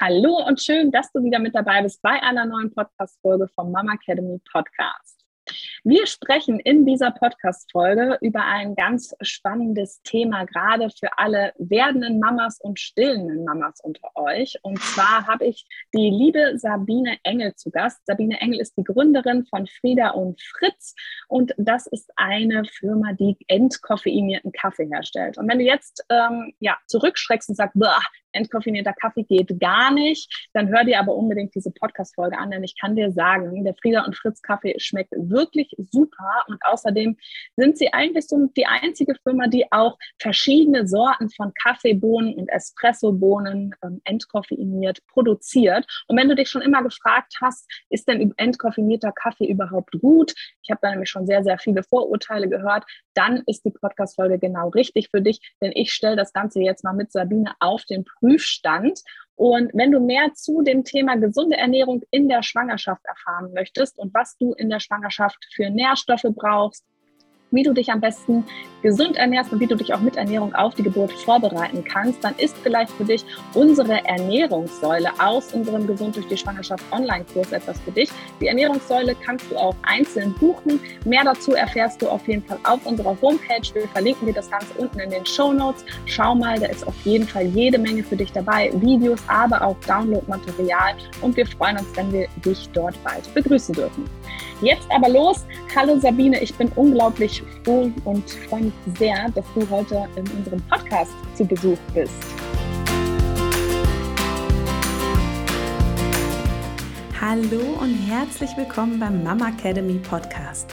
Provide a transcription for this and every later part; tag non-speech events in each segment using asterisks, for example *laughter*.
Hallo und schön, dass du wieder mit dabei bist bei einer neuen Podcast-Folge vom Mama Academy Podcast. Wir sprechen in dieser Podcast-Folge über ein ganz spannendes Thema, gerade für alle werdenden Mamas und stillenden Mamas unter euch. Und zwar habe ich die liebe Sabine Engel zu Gast. Sabine Engel ist die Gründerin von Frieda und Fritz und das ist eine Firma, die entkoffeinierten Kaffee herstellt. Und wenn du jetzt ähm, ja, zurückschreckst und sagst, entkoffinierter Kaffee geht gar nicht, dann hör dir aber unbedingt diese Podcast-Folge an, denn ich kann dir sagen, der Frieda und Fritz Kaffee schmeckt wirklich super und außerdem sind sie eigentlich so die einzige Firma, die auch verschiedene Sorten von Kaffeebohnen und Espressobohnen ähm, entkoffiniert produziert. Und wenn du dich schon immer gefragt hast, ist denn entkoffinierter Kaffee überhaupt gut? Ich habe da nämlich schon sehr, sehr viele Vorurteile gehört. Dann ist die Podcast-Folge genau richtig für dich, denn ich stelle das Ganze jetzt mal mit Sabine auf den Prüfstand. Und wenn du mehr zu dem Thema gesunde Ernährung in der Schwangerschaft erfahren möchtest und was du in der Schwangerschaft für Nährstoffe brauchst, wie du dich am besten gesund ernährst und wie du dich auch mit Ernährung auf die Geburt vorbereiten kannst, dann ist vielleicht für dich unsere Ernährungssäule aus unserem Gesund durch die Schwangerschaft Online-Kurs etwas für dich. Die Ernährungssäule kannst du auch einzeln buchen. Mehr dazu erfährst du auf jeden Fall auf unserer Homepage. Wir verlinken dir das Ganze unten in den Show Notes. Schau mal, da ist auf jeden Fall jede Menge für dich dabei. Videos, aber auch Downloadmaterial. Und wir freuen uns, wenn wir dich dort bald begrüßen dürfen. Jetzt aber los. Hallo Sabine, ich bin unglaublich froh und freue mich sehr, dass du heute in unserem Podcast zu Besuch bist. Hallo und herzlich willkommen beim Mama Academy Podcast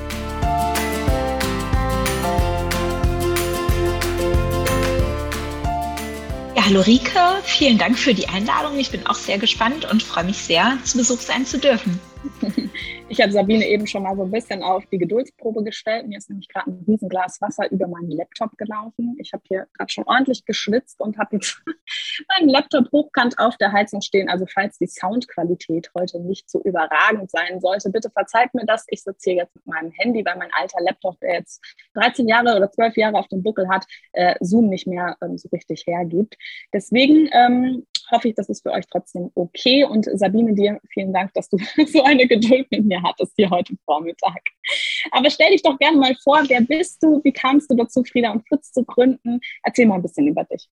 Hallo Rike, vielen Dank für die Einladung. Ich bin auch sehr gespannt und freue mich sehr, zu Besuch sein zu dürfen. Ich habe Sabine eben schon mal so ein bisschen auf die Geduldsprobe gestellt. Mir ist nämlich gerade ein Riesenglas Wasser über meinen Laptop gelaufen. Ich habe hier gerade schon ordentlich geschwitzt und habe jetzt *laughs* meinen Laptop hochkant auf der Heizung stehen. Also falls die Soundqualität heute nicht so überragend sein sollte, bitte verzeiht mir das. Ich sitze hier jetzt mit meinem Handy, weil mein alter Laptop, der jetzt 13 Jahre oder 12 Jahre auf dem Buckel hat, äh, Zoom nicht mehr ähm, so richtig hergibt. Deswegen ähm, hoffe ich, das ist für euch trotzdem okay. Und Sabine, dir vielen Dank, dass du *laughs* so eine *laughs* Geduld mit mir hattest hier heute Vormittag. Aber stell dich doch gerne mal vor, wer bist du? Wie kamst du dazu, Frieda und Fritz zu gründen? Erzähl mal ein bisschen über dich.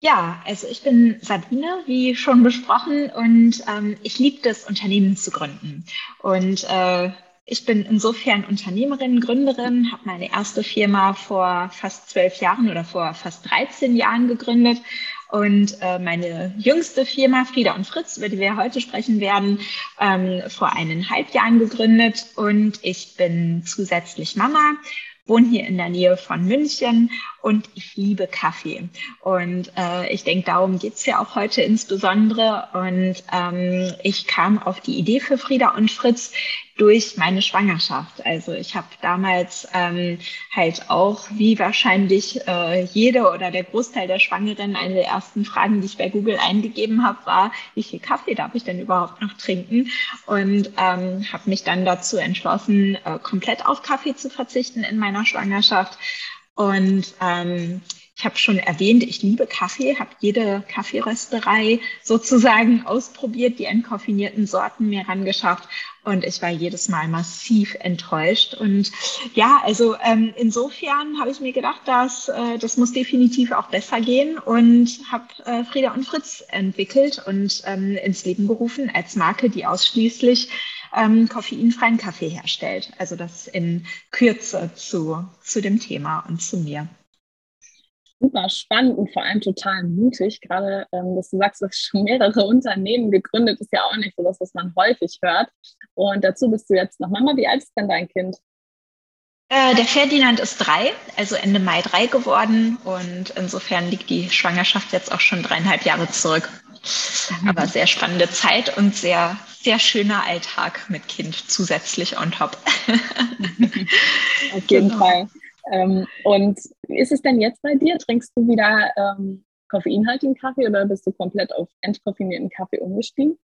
Ja, also ich bin Sabine, wie schon besprochen, und ähm, ich liebe das, Unternehmen zu gründen. Und äh, ich bin insofern Unternehmerin, Gründerin, habe meine erste Firma vor fast zwölf Jahren oder vor fast 13 Jahren gegründet und äh, meine jüngste Firma, Frieda und Fritz, über die wir heute sprechen werden, ähm, vor eineinhalb Jahren gegründet. Und ich bin zusätzlich Mama, wohne hier in der Nähe von München und ich liebe Kaffee. Und äh, ich denke, darum geht's ja auch heute insbesondere. Und ähm, ich kam auf die Idee für Frieda und Fritz, durch meine Schwangerschaft. Also ich habe damals ähm, halt auch, wie wahrscheinlich äh, jede oder der Großteil der Schwangeren, eine der ersten Fragen, die ich bei Google eingegeben habe, war, wie viel Kaffee darf ich denn überhaupt noch trinken? Und ähm, habe mich dann dazu entschlossen, äh, komplett auf Kaffee zu verzichten in meiner Schwangerschaft. Und ähm, ich habe schon erwähnt, ich liebe Kaffee, habe jede Kaffeerösterei sozusagen ausprobiert, die entkoffinierten Sorten mir rangeschafft und ich war jedes Mal massiv enttäuscht. Und ja, also ähm, insofern habe ich mir gedacht, dass äh, das muss definitiv auch besser gehen und habe äh, Frieda und Fritz entwickelt und ähm, ins Leben gerufen als Marke, die ausschließlich ähm, koffeinfreien Kaffee herstellt. Also das in Kürze zu, zu dem Thema und zu mir super spannend und vor allem total mutig. Gerade, ähm, dass du sagst, du hast schon mehrere *laughs* Unternehmen gegründet, ist ja auch nicht so das, was man häufig hört. Und dazu bist du jetzt noch Mama. Wie alt ist denn dein Kind? Äh, der Ferdinand ist drei, also Ende Mai drei geworden. Und insofern liegt die Schwangerschaft jetzt auch schon dreieinhalb Jahre zurück. Aber sehr spannende Zeit und sehr, sehr schöner Alltag mit Kind zusätzlich on top. *laughs* Auf jeden genau. Fall. Ähm, und wie ist es denn jetzt bei dir? Trinkst du wieder ähm, koffeinhaltigen Kaffee oder bist du komplett auf entkoffinierten Kaffee umgestiegen?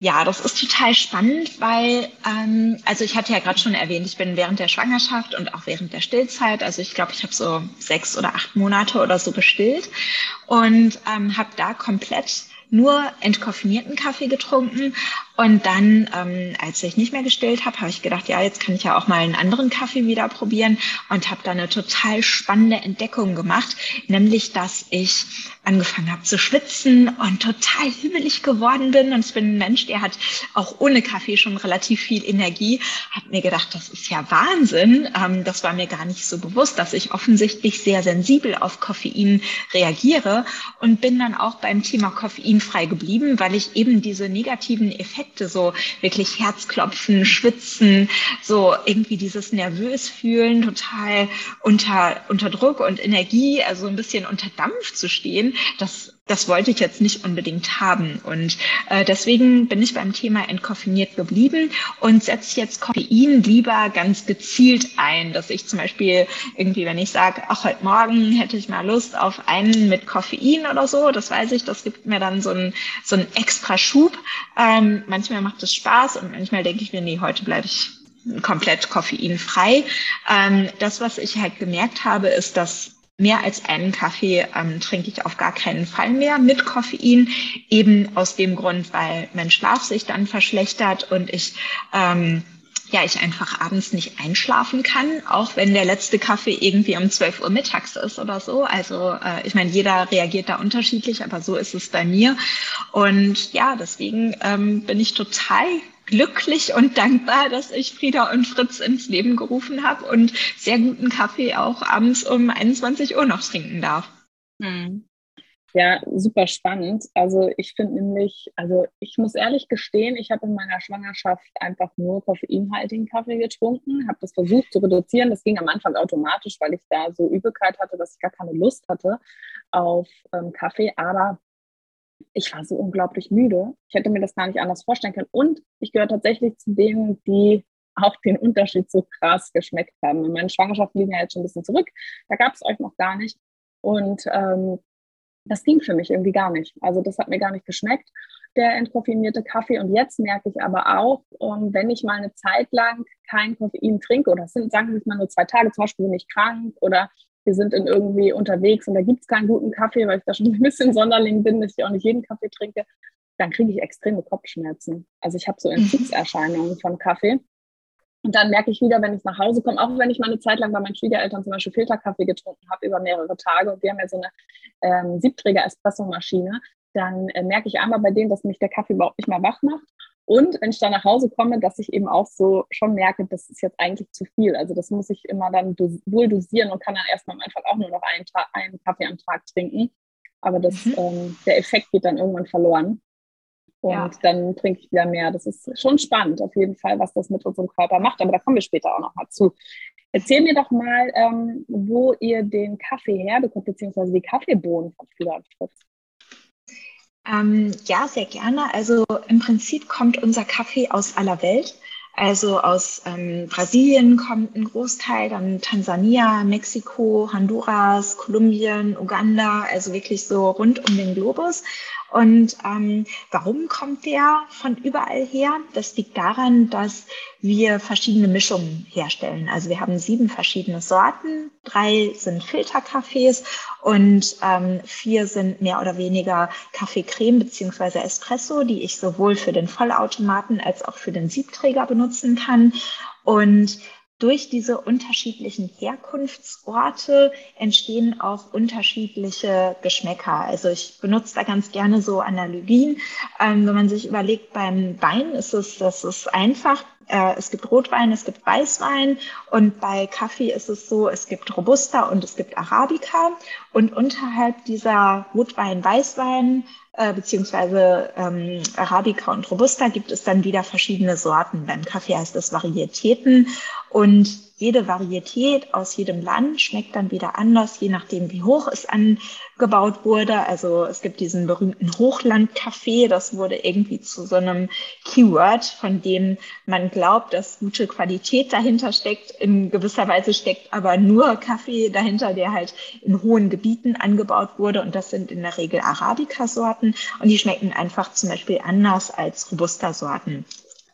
Ja, das ist total spannend, weil, ähm, also ich hatte ja gerade schon erwähnt, ich bin während der Schwangerschaft und auch während der Stillzeit, also ich glaube, ich habe so sechs oder acht Monate oder so gestillt und ähm, habe da komplett nur entkoffinierten Kaffee getrunken. Und dann, ähm, als ich nicht mehr gestillt habe, habe ich gedacht, ja, jetzt kann ich ja auch mal einen anderen Kaffee wieder probieren und habe da eine total spannende Entdeckung gemacht, nämlich, dass ich angefangen habe zu schwitzen und total hügelig geworden bin. Und ich bin ein Mensch, der hat auch ohne Kaffee schon relativ viel Energie. Habe mir gedacht, das ist ja Wahnsinn. Ähm, das war mir gar nicht so bewusst, dass ich offensichtlich sehr sensibel auf Koffein reagiere und bin dann auch beim Thema Koffein koffeinfrei geblieben, weil ich eben diese negativen Effekte, so wirklich Herzklopfen, Schwitzen, so irgendwie dieses nervös fühlen, total unter, unter Druck und Energie, also ein bisschen unter Dampf zu stehen, das das wollte ich jetzt nicht unbedingt haben. Und äh, deswegen bin ich beim Thema entkoffiniert geblieben und setze jetzt Koffein lieber ganz gezielt ein, dass ich zum Beispiel irgendwie, wenn ich sage, ach, heute Morgen hätte ich mal Lust auf einen mit Koffein oder so, das weiß ich, das gibt mir dann so einen, so einen extra Schub. Ähm, manchmal macht es Spaß und manchmal denke ich mir, nee, heute bleibe ich komplett koffeinfrei. Ähm, das, was ich halt gemerkt habe, ist, dass mehr als einen Kaffee ähm, trinke ich auf gar keinen Fall mehr mit Koffein, eben aus dem Grund, weil mein Schlaf sich dann verschlechtert und ich ähm, ja, ich einfach abends nicht einschlafen kann, auch wenn der letzte Kaffee irgendwie um 12 Uhr mittags ist oder so. Also äh, ich meine, jeder reagiert da unterschiedlich, aber so ist es bei mir. Und ja, deswegen ähm, bin ich total glücklich und dankbar, dass ich Frieda und Fritz ins Leben gerufen habe und sehr guten Kaffee auch abends um 21 Uhr noch trinken darf. Hm. Ja, super spannend. Also ich finde nämlich, also ich muss ehrlich gestehen, ich habe in meiner Schwangerschaft einfach nur koffeinhaltigen Kaffee getrunken, habe das versucht zu reduzieren. Das ging am Anfang automatisch, weil ich da so Übelkeit hatte, dass ich gar keine Lust hatte auf ähm, Kaffee. Aber ich war so unglaublich müde. Ich hätte mir das gar nicht anders vorstellen können. Und ich gehöre tatsächlich zu denen, die auch den Unterschied so krass geschmeckt haben. Meine Schwangerschaft liegen ja jetzt schon ein bisschen zurück. Da gab es euch noch gar nicht. Und ähm, das ging für mich irgendwie gar nicht. Also das hat mir gar nicht geschmeckt, der entkoffeinierte Kaffee. Und jetzt merke ich aber auch, um, ähm, wenn ich mal eine Zeit lang kein Koffein trinke, oder sind, sagen wir mal nur zwei Tage, zum Beispiel bin ich krank oder wir sind in irgendwie unterwegs und da gibt es keinen guten Kaffee, weil ich da schon *laughs* ein bisschen Sonderling bin, dass ich auch nicht jeden Kaffee trinke, dann kriege ich extreme Kopfschmerzen. Also ich habe so mhm. Entzugserscheinungen von Kaffee. Und dann merke ich wieder, wenn ich nach Hause komme, auch wenn ich mal eine Zeit lang bei meinen Schwiegereltern zum Beispiel Filterkaffee getrunken habe über mehrere Tage und wir haben ja so eine ähm, Siebträger-Espresso-Maschine, dann äh, merke ich einmal bei denen, dass mich der Kaffee überhaupt nicht mehr wach macht. Und wenn ich dann nach Hause komme, dass ich eben auch so schon merke, das ist jetzt eigentlich zu viel. Also das muss ich immer dann dos wohl dosieren und kann dann erstmal am Anfang auch nur noch einen, einen Kaffee am Tag trinken. Aber das, mhm. ähm, der Effekt geht dann irgendwann verloren. Und ja. dann trinke ich wieder mehr. Das ist schon spannend, auf jeden Fall, was das mit unserem Körper macht. Aber da kommen wir später auch noch mal zu. Erzähl mir doch mal, ähm, wo ihr den Kaffee herbekommt, beziehungsweise die Kaffeebohnen und Fritz. Ähm, ja, sehr gerne. Also im Prinzip kommt unser Kaffee aus aller Welt. Also aus ähm, Brasilien kommt ein Großteil, dann Tansania, Mexiko, Honduras, Kolumbien, Uganda, also wirklich so rund um den Globus. Und ähm, warum kommt der von überall her? Das liegt daran, dass wir verschiedene Mischungen herstellen. Also wir haben sieben verschiedene Sorten, drei sind Filterkaffees und ähm, vier sind mehr oder weniger Kaffeecreme beziehungsweise Espresso, die ich sowohl für den Vollautomaten als auch für den Siebträger benutzen kann. Und durch diese unterschiedlichen Herkunftsorte entstehen auch unterschiedliche Geschmäcker. Also ich benutze da ganz gerne so Analogien. Ähm, wenn man sich überlegt, beim Wein ist es, das ist einfach. Äh, es gibt Rotwein, es gibt Weißwein und bei Kaffee ist es so, es gibt Robusta und es gibt Arabica und unterhalb dieser Rotwein-Weißwein äh, beziehungsweise ähm, Arabica und Robusta gibt es dann wieder verschiedene Sorten. Beim Kaffee heißt es Varietäten und jede Varietät aus jedem Land schmeckt dann wieder anders, je nachdem, wie hoch es angebaut wurde. Also es gibt diesen berühmten Hochlandkaffee, das wurde irgendwie zu so einem Keyword, von dem man glaubt, dass gute Qualität dahinter steckt. In gewisser Weise steckt aber nur Kaffee dahinter, der halt in hohen Gebieten angebaut wurde. Und das sind in der Regel Arabica-Sorten. Und die schmecken einfach zum Beispiel anders als Robusta-Sorten.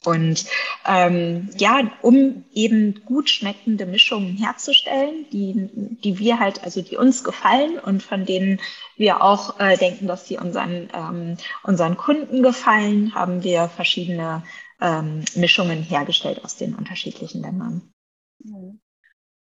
Und ähm, ja, um eben gut schmeckende Mischungen herzustellen, die, die wir halt, also die uns gefallen und von denen wir auch äh, denken, dass sie unseren, ähm, unseren Kunden gefallen, haben wir verschiedene ähm, Mischungen hergestellt aus den unterschiedlichen Ländern. Mhm.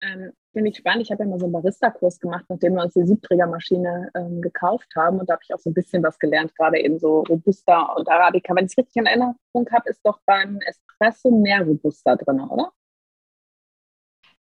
Ähm, Finde ich spannend. Ich habe ja mal so einen Barista-Kurs gemacht, nachdem wir uns die Siebträgermaschine ähm, gekauft haben. Und da habe ich auch so ein bisschen was gelernt, gerade eben so Robusta und Arabica. Wenn ich es richtig in Erinnerung habe, ist doch beim Espresso mehr Robusta drin, oder?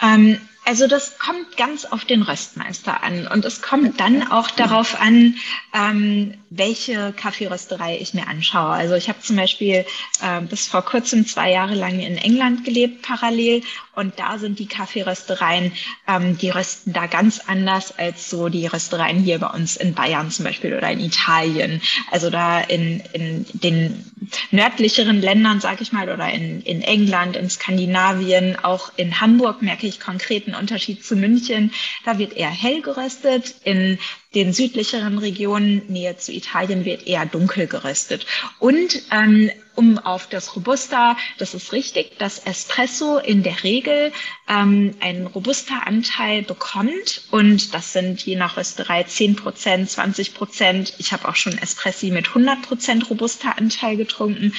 Ähm, also das kommt ganz auf den Röstmeister an und es kommt dann auch darauf an, ähm, welche Kaffeerösterei ich mir anschaue. Also ich habe zum Beispiel äh, bis vor kurzem zwei Jahre lang in England gelebt parallel und da sind die Kaffeeröstereien, ähm, die rösten da ganz anders als so die Röstereien hier bei uns in Bayern zum Beispiel oder in Italien. Also da in, in den nördlicheren Ländern, sage ich mal, oder in, in England, in Skandinavien, auch in Hamburg merke ich konkreten Unterschied zu München. Da wird eher hell geröstet. In den südlicheren Regionen, Nähe zu Italien, wird eher dunkel geröstet. Und ähm, um auf das Robusta, das ist richtig, dass Espresso in der Regel ähm, einen Robusta-Anteil bekommt. Und das sind je nach Rösterei 10 Prozent, 20 Prozent. Ich habe auch schon Espressi mit 100 Prozent Robusta-Anteil getrunken,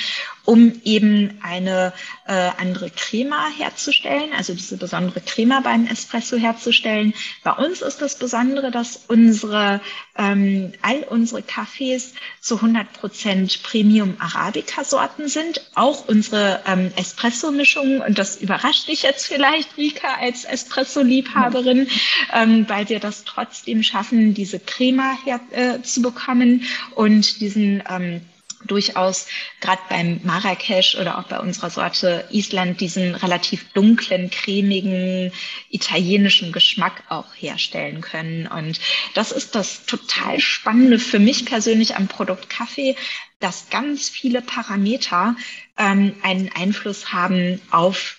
um eben eine äh, andere Crema herzustellen, also diese besondere Crema beim Espresso herzustellen. Bei uns ist das Besondere, dass unsere, ähm, all unsere Kaffees zu 100 Prozent Premium Arabica-Sorten sind, auch unsere ähm, Espresso-Mischungen. Und das überrascht dich jetzt vielleicht, Rika, als Espresso-Liebhaberin, ähm, weil wir das trotzdem schaffen, diese Crema herzubekommen äh, und diesen ähm, durchaus gerade beim Marrakesch oder auch bei unserer Sorte Island diesen relativ dunklen, cremigen italienischen Geschmack auch herstellen können. Und das ist das total Spannende für mich persönlich am Produkt Kaffee, dass ganz viele Parameter ähm, einen Einfluss haben auf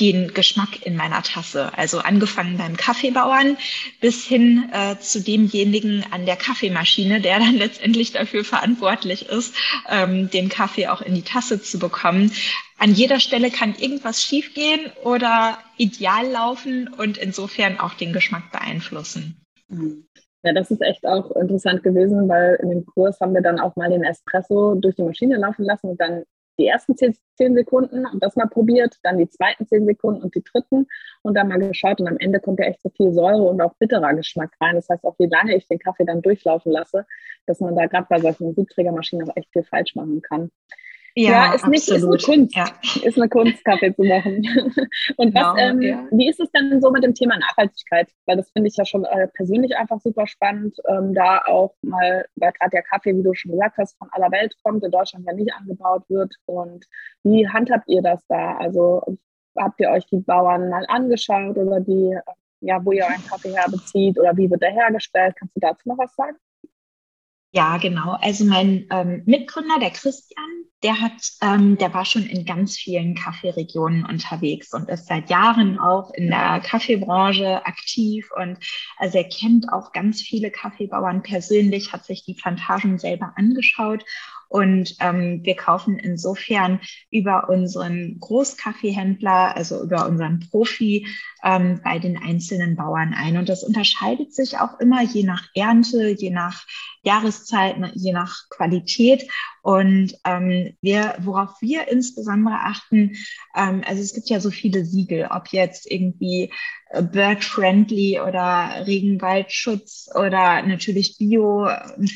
den Geschmack in meiner Tasse. Also angefangen beim Kaffeebauern bis hin äh, zu demjenigen an der Kaffeemaschine, der dann *laughs* letztendlich dafür verantwortlich ist, ähm, den Kaffee auch in die Tasse zu bekommen. An jeder Stelle kann irgendwas schiefgehen oder ideal laufen und insofern auch den Geschmack beeinflussen. Ja, das ist echt auch interessant gewesen, weil in dem Kurs haben wir dann auch mal den Espresso durch die Maschine laufen lassen und dann die ersten zehn, Sekunden und das mal probiert, dann die zweiten zehn Sekunden und die dritten und dann mal geschaut und am Ende kommt ja echt so viel Säure und auch bitterer Geschmack rein. Das heißt auch, wie lange ich den Kaffee dann durchlaufen lasse, dass man da gerade bei solchen Siebträgermaschinen auch echt viel falsch machen kann. Ja, ja ist, nicht, ist eine Kunst. Ja. *laughs* Ist eine Kunst, Kaffee zu machen. *laughs* Und was, genau, ähm, ja. wie ist es denn so mit dem Thema Nachhaltigkeit? Weil das finde ich ja schon äh, persönlich einfach super spannend, ähm, da auch mal, weil gerade der Kaffee, wie du schon gesagt hast, von aller Welt kommt, in Deutschland ja nicht angebaut wird. Und wie handhabt ihr das da? Also habt ihr euch die Bauern mal angeschaut oder die, äh, ja, wo ihr euren Kaffee herbezieht oder wie wird der hergestellt? Kannst du dazu noch was sagen? Ja, genau. Also mein ähm, Mitgründer, der Christian, der hat, ähm, der war schon in ganz vielen Kaffeeregionen unterwegs und ist seit Jahren auch in der Kaffeebranche aktiv und also er kennt auch ganz viele Kaffeebauern persönlich, hat sich die Plantagen selber angeschaut und ähm, wir kaufen insofern über unseren Großkaffeehändler, also über unseren Profi ähm, bei den einzelnen Bauern ein. Und das unterscheidet sich auch immer je nach Ernte, je nach Jahreszeit, je nach Qualität. Und ähm, wir, worauf wir insbesondere achten, ähm, also es gibt ja so viele Siegel, ob jetzt irgendwie Bird-Friendly oder Regenwaldschutz oder natürlich Bio,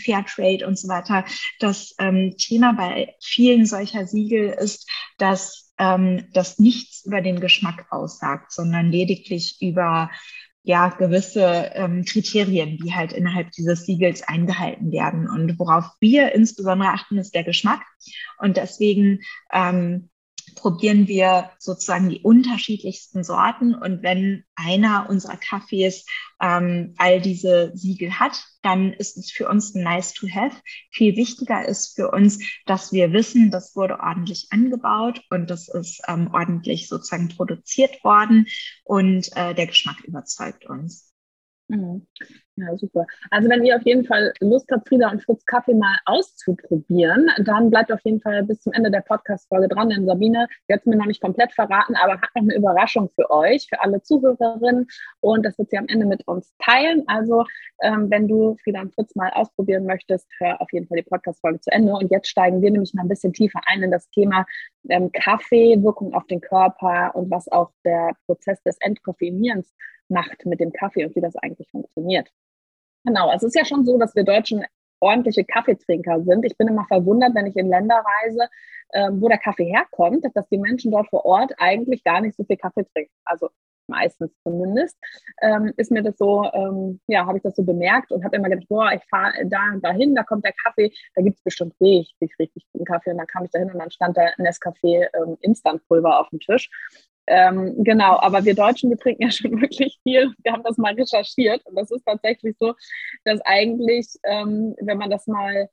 Fairtrade und so weiter. Das ähm, Thema bei vielen solcher Siegel ist, dass ähm, das nichts über den Geschmack aussagt, sondern lediglich über ja gewisse ähm, Kriterien, die halt innerhalb dieses Siegels eingehalten werden. Und worauf wir insbesondere achten, ist der Geschmack. Und deswegen ähm, probieren wir sozusagen die unterschiedlichsten Sorten. Und wenn einer unserer Kaffees ähm, all diese Siegel hat, dann ist es für uns nice to have. Viel wichtiger ist für uns, dass wir wissen, das wurde ordentlich angebaut und das ist ähm, ordentlich sozusagen produziert worden und äh, der Geschmack überzeugt uns. Ja, super. Also wenn ihr auf jeden Fall Lust habt, Frieda und Fritz Kaffee mal auszuprobieren, dann bleibt auf jeden Fall bis zum Ende der Podcast-Folge dran, denn Sabine, die hat mir noch nicht komplett verraten, aber hat noch eine Überraschung für euch, für alle Zuhörerinnen und das wird sie am Ende mit uns teilen. Also ähm, wenn du Frieda und Fritz mal ausprobieren möchtest, hör auf jeden Fall die Podcast-Folge zu Ende und jetzt steigen wir nämlich mal ein bisschen tiefer ein in das Thema ähm, Kaffee, Wirkung auf den Körper und was auch der Prozess des Entkoffeinierens macht mit dem Kaffee und wie das eigentlich funktioniert. Genau, es ist ja schon so, dass wir Deutschen ordentliche Kaffeetrinker sind. Ich bin immer verwundert, wenn ich in Länder reise, ähm, wo der Kaffee herkommt, dass die Menschen dort vor Ort eigentlich gar nicht so viel Kaffee trinken. Also meistens zumindest, ähm, ist mir das so, ähm, ja, habe ich das so bemerkt und habe immer gedacht, boah, ich fahre da dahin, da kommt der Kaffee, da gibt es bestimmt richtig, richtig guten Kaffee. Und dann kam ich dahin und dann stand da Nescafé ähm, Instantpulver auf dem Tisch. Ähm, genau, aber wir Deutschen, wir trinken ja schon *laughs* wirklich viel. Wir haben das mal recherchiert und das ist tatsächlich so, dass eigentlich, ähm, wenn man das mal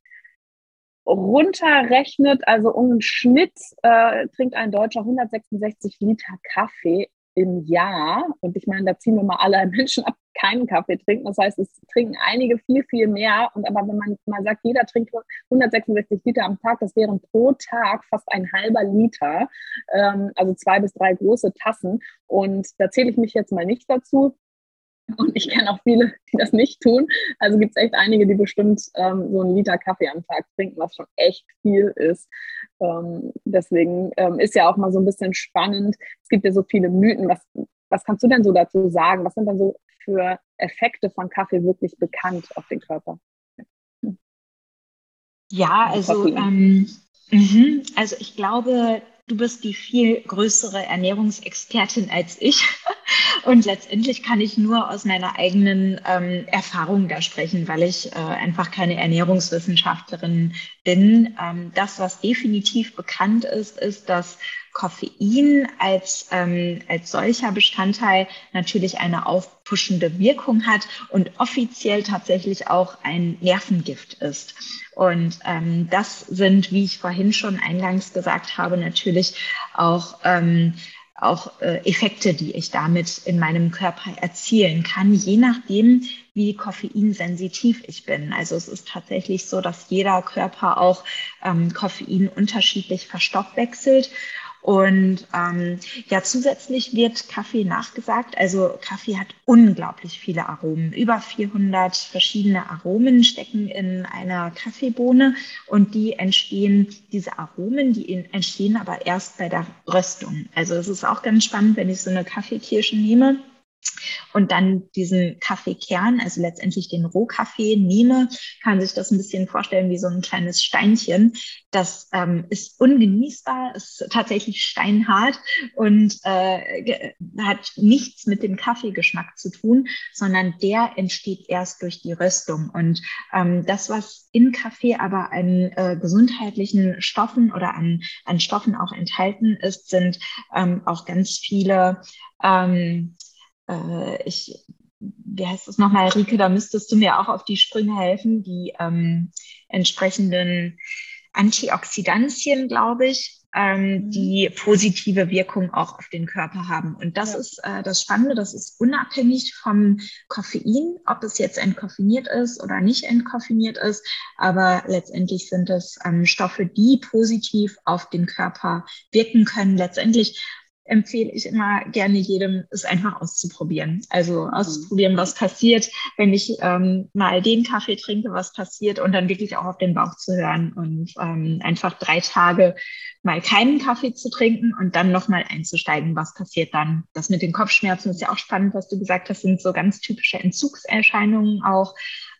runterrechnet, also um einen Schnitt äh, trinkt ein Deutscher 166 Liter Kaffee im Jahr. Und ich meine, da ziehen wir mal alle *laughs* Menschen ab, keinen Kaffee trinken. Das heißt, es trinken einige viel, viel mehr. Und aber wenn man mal sagt, jeder trinkt 166 Liter am Tag, das wären pro Tag fast ein halber Liter, ähm, also zwei bis drei große Tassen. Und da zähle ich mich jetzt mal nicht dazu. Und ich kenne auch viele, die das nicht tun. Also gibt es echt einige, die bestimmt ähm, so einen Liter Kaffee am Tag trinken, was schon echt viel ist. Ähm, deswegen ähm, ist ja auch mal so ein bisschen spannend. Es gibt ja so viele Mythen. Was, was kannst du denn so dazu sagen? Was sind denn so für Effekte von Kaffee wirklich bekannt auf den Körper? Ja, also, ähm, mh, also ich glaube, du bist die viel größere Ernährungsexpertin als ich. *laughs* Und letztendlich kann ich nur aus meiner eigenen ähm, Erfahrung da sprechen, weil ich äh, einfach keine Ernährungswissenschaftlerin bin. Ähm, das, was definitiv bekannt ist, ist, dass Koffein als, ähm, als solcher Bestandteil natürlich eine aufpuschende Wirkung hat und offiziell tatsächlich auch ein Nervengift ist. Und ähm, das sind, wie ich vorhin schon eingangs gesagt habe, natürlich auch ähm, auch äh, Effekte, die ich damit in meinem Körper erzielen kann, je nachdem, wie koffeinsensitiv ich bin. Also es ist tatsächlich so, dass jeder Körper auch ähm, Koffein unterschiedlich verstoffwechselt. Und ähm, ja, zusätzlich wird Kaffee nachgesagt. Also Kaffee hat unglaublich viele Aromen. Über 400 verschiedene Aromen stecken in einer Kaffeebohne und die entstehen, diese Aromen, die entstehen aber erst bei der Röstung. Also es ist auch ganz spannend, wenn ich so eine Kaffeekirsche nehme und dann diesen Kaffeekern, also letztendlich den Rohkaffee nehme, kann sich das ein bisschen vorstellen wie so ein kleines Steinchen. Das ähm, ist ungenießbar, ist tatsächlich steinhart und äh, hat nichts mit dem Kaffeegeschmack zu tun, sondern der entsteht erst durch die Röstung. Und ähm, das, was in Kaffee aber an äh, gesundheitlichen Stoffen oder an, an Stoffen auch enthalten ist, sind ähm, auch ganz viele ähm, äh, ich, wie heißt das nochmal, Rike, da müsstest du mir auch auf die Sprünge helfen, die ähm, entsprechenden Antioxidantien, glaube ich, ähm, mhm. die positive Wirkung auch auf den Körper haben. Und das ja. ist äh, das Spannende, das ist unabhängig vom Koffein, ob es jetzt entkoffiniert ist oder nicht entkoffiniert ist. Aber letztendlich sind es ähm, Stoffe, die positiv auf den Körper wirken können. Letztendlich empfehle ich immer gerne jedem, es einfach auszuprobieren. Also mhm. auszuprobieren, was passiert, wenn ich ähm, mal den Kaffee trinke, was passiert und dann wirklich auch auf den Bauch zu hören und ähm, einfach drei Tage mal keinen Kaffee zu trinken und dann nochmal einzusteigen, was passiert dann. Das mit den Kopfschmerzen ist ja auch spannend, was du gesagt hast, sind so ganz typische Entzugserscheinungen auch.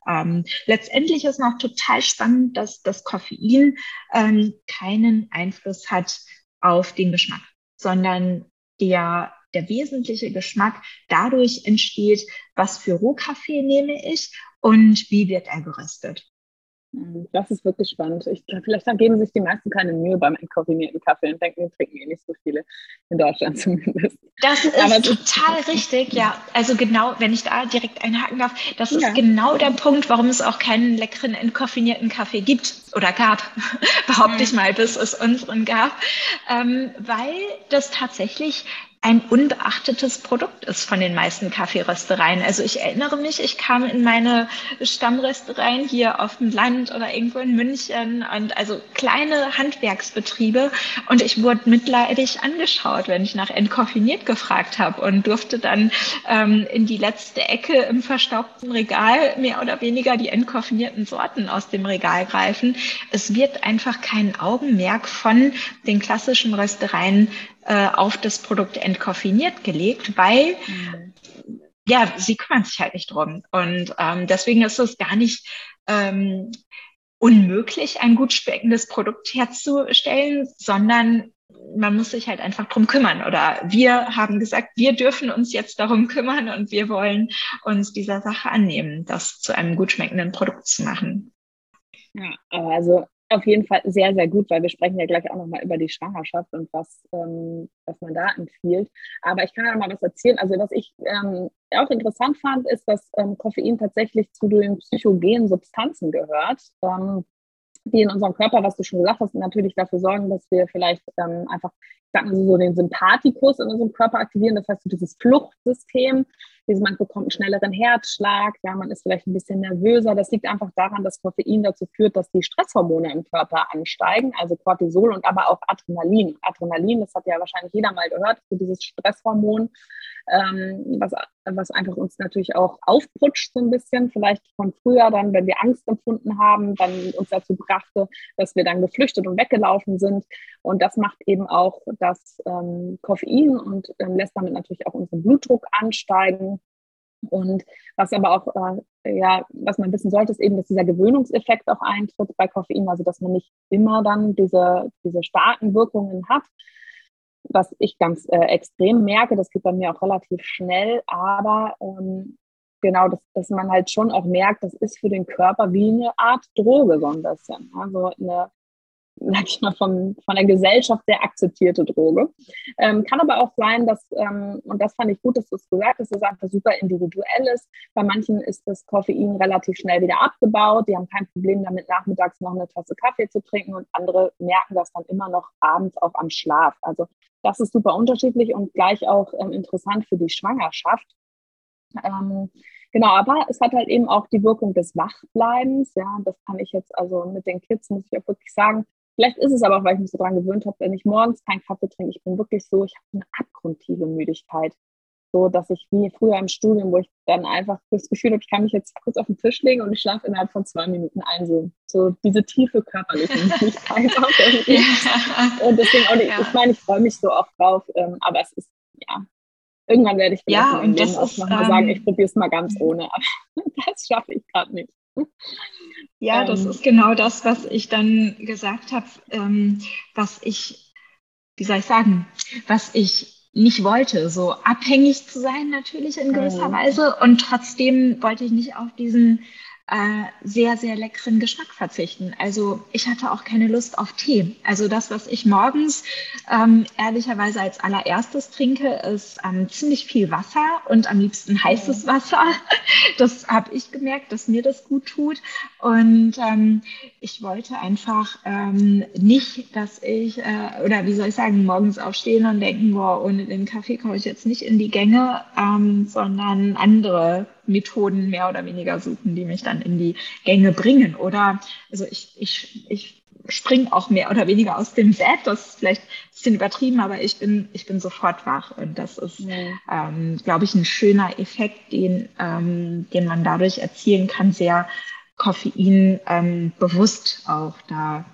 Ähm, letztendlich ist noch total spannend, dass das Koffein ähm, keinen Einfluss hat auf den Geschmack sondern der, der wesentliche Geschmack dadurch entsteht, was für Rohkaffee nehme ich und wie wird er geröstet. Mhm, das ist wirklich spannend. Ich vielleicht geben sich die meisten keine Mühe beim entkoffinierten Kaffee und denken, wir trinken eh nicht so viele, in Deutschland *laughs* zumindest. Das ist Aber total ist richtig, ja. Also genau, wenn ich da direkt einhaken darf, das ja. ist genau der Punkt, warum es auch keinen leckeren entkoffinierten Kaffee gibt oder gab, *laughs* behaupte ich mal, bis es unseren gab, ähm, weil das tatsächlich ein unbeachtetes Produkt ist von den meisten Kaffeeröstereien. Also ich erinnere mich, ich kam in meine Stammröstereien hier auf dem Land oder irgendwo in München und also kleine Handwerksbetriebe und ich wurde mitleidig angeschaut, wenn ich nach entkoffiniert gefragt habe und durfte dann ähm, in die letzte Ecke im verstaubten Regal mehr oder weniger die entkoffinierten Sorten aus dem Regal greifen. Es wird einfach kein Augenmerk von den klassischen Röstereien äh, auf das Produkt entkoffiniert gelegt, weil mhm. ja, sie kümmern sich halt nicht drum. Und ähm, deswegen ist es gar nicht ähm, unmöglich, ein gut schmeckendes Produkt herzustellen, sondern man muss sich halt einfach drum kümmern. Oder wir haben gesagt, wir dürfen uns jetzt darum kümmern und wir wollen uns dieser Sache annehmen, das zu einem gut schmeckenden Produkt zu machen. Ja, also auf jeden Fall sehr, sehr gut, weil wir sprechen ja gleich auch nochmal über die Schwangerschaft und was, ähm, was man da empfiehlt. Aber ich kann ja mal was erzählen. Also was ich ähm, auch interessant fand, ist, dass ähm, Koffein tatsächlich zu den psychogenen Substanzen gehört, ähm, die in unserem Körper, was du schon gesagt hast, natürlich dafür sorgen, dass wir vielleicht ähm, einfach, ich sag mal so, den Sympathikus in unserem Körper aktivieren. Das heißt, dieses Fluchtsystem, man bekommt einen schnelleren Herzschlag, ja, man ist vielleicht ein bisschen nervöser. Das liegt einfach daran, dass Koffein dazu führt, dass die Stresshormone im Körper ansteigen, also Cortisol und aber auch Adrenalin. Adrenalin, das hat ja wahrscheinlich jeder mal gehört, so dieses Stresshormon, ähm, was, was einfach uns natürlich auch aufputscht so ein bisschen, vielleicht von früher dann, wenn wir Angst empfunden haben, dann uns dazu brachte, dass wir dann geflüchtet und weggelaufen sind. Und das macht eben auch das ähm, Koffein und ähm, lässt damit natürlich auch unseren Blutdruck ansteigen. Und was aber auch, äh, ja, was man wissen sollte, ist eben, dass dieser Gewöhnungseffekt auch eintritt bei Koffein, also dass man nicht immer dann diese, diese starken Wirkungen hat. Was ich ganz äh, extrem merke, das geht bei mir auch relativ schnell, aber ähm, genau, dass, dass man halt schon auch merkt, das ist für den Körper wie eine Art Droge so ein bisschen. Also eine, sag ich mal, von, von der Gesellschaft sehr akzeptierte Droge. Ähm, kann aber auch sein, dass, ähm, und das fand ich gut, dass du es gesagt hast, dass es einfach super individuell ist. Bei manchen ist das Koffein relativ schnell wieder abgebaut. Die haben kein Problem damit, nachmittags noch eine Tasse Kaffee zu trinken und andere merken das dann immer noch abends auch am Schlaf. Also das ist super unterschiedlich und gleich auch ähm, interessant für die Schwangerschaft. Ähm, Genau, aber es hat halt eben auch die Wirkung des Wachbleibens. Ja, das kann ich jetzt also mit den Kids, muss ich auch wirklich sagen, Vielleicht ist es aber auch, weil ich mich so dran gewöhnt habe, wenn ich morgens keinen Kaffee trinke, ich bin wirklich so, ich habe eine abgrundtiefe Müdigkeit. So, dass ich wie früher im Studium, wo ich dann einfach das Gefühl habe, ich kann mich jetzt kurz auf den Tisch legen und ich schlafe innerhalb von zwei Minuten ein. So, so diese tiefe körperliche *laughs* Müdigkeit auch irgendwie. Und deswegen auch, ja. ich meine, ich freue mich so oft drauf, ähm, aber es ist, ja, irgendwann werde ich vielleicht ja, und das auch nochmal ähm, sagen, ich probiere es mal ganz ohne, aber *laughs* das schaffe ich gerade nicht. Ja, ähm, das ist genau das, was ich dann gesagt habe, ähm, was ich, wie soll ich sagen, was ich nicht wollte, so abhängig zu sein natürlich in gewisser mhm. Weise. Und trotzdem wollte ich nicht auf diesen äh, sehr, sehr leckeren Geschmack verzichten. Also ich hatte auch keine Lust auf Tee. Also das, was ich morgens ähm, ehrlicherweise als allererstes trinke, ist ähm, ziemlich viel Wasser und am liebsten heißes Wasser. *laughs* Das habe ich gemerkt, dass mir das gut tut. Und ähm, ich wollte einfach ähm, nicht, dass ich, äh, oder wie soll ich sagen, morgens aufstehen und denken, boah, ohne den Kaffee komme ich jetzt nicht in die Gänge, ähm, sondern andere Methoden mehr oder weniger suchen, die mich dann in die Gänge bringen. Oder also ich, ich, ich springe auch mehr oder weniger aus dem Bett. Das ist vielleicht ein bisschen übertrieben, aber ich bin, ich bin sofort wach. Und das ist, ja. ähm, glaube ich, ein schöner Effekt, den, ähm, den man dadurch erzielen kann, sehr Koffein ähm, bewusst auch da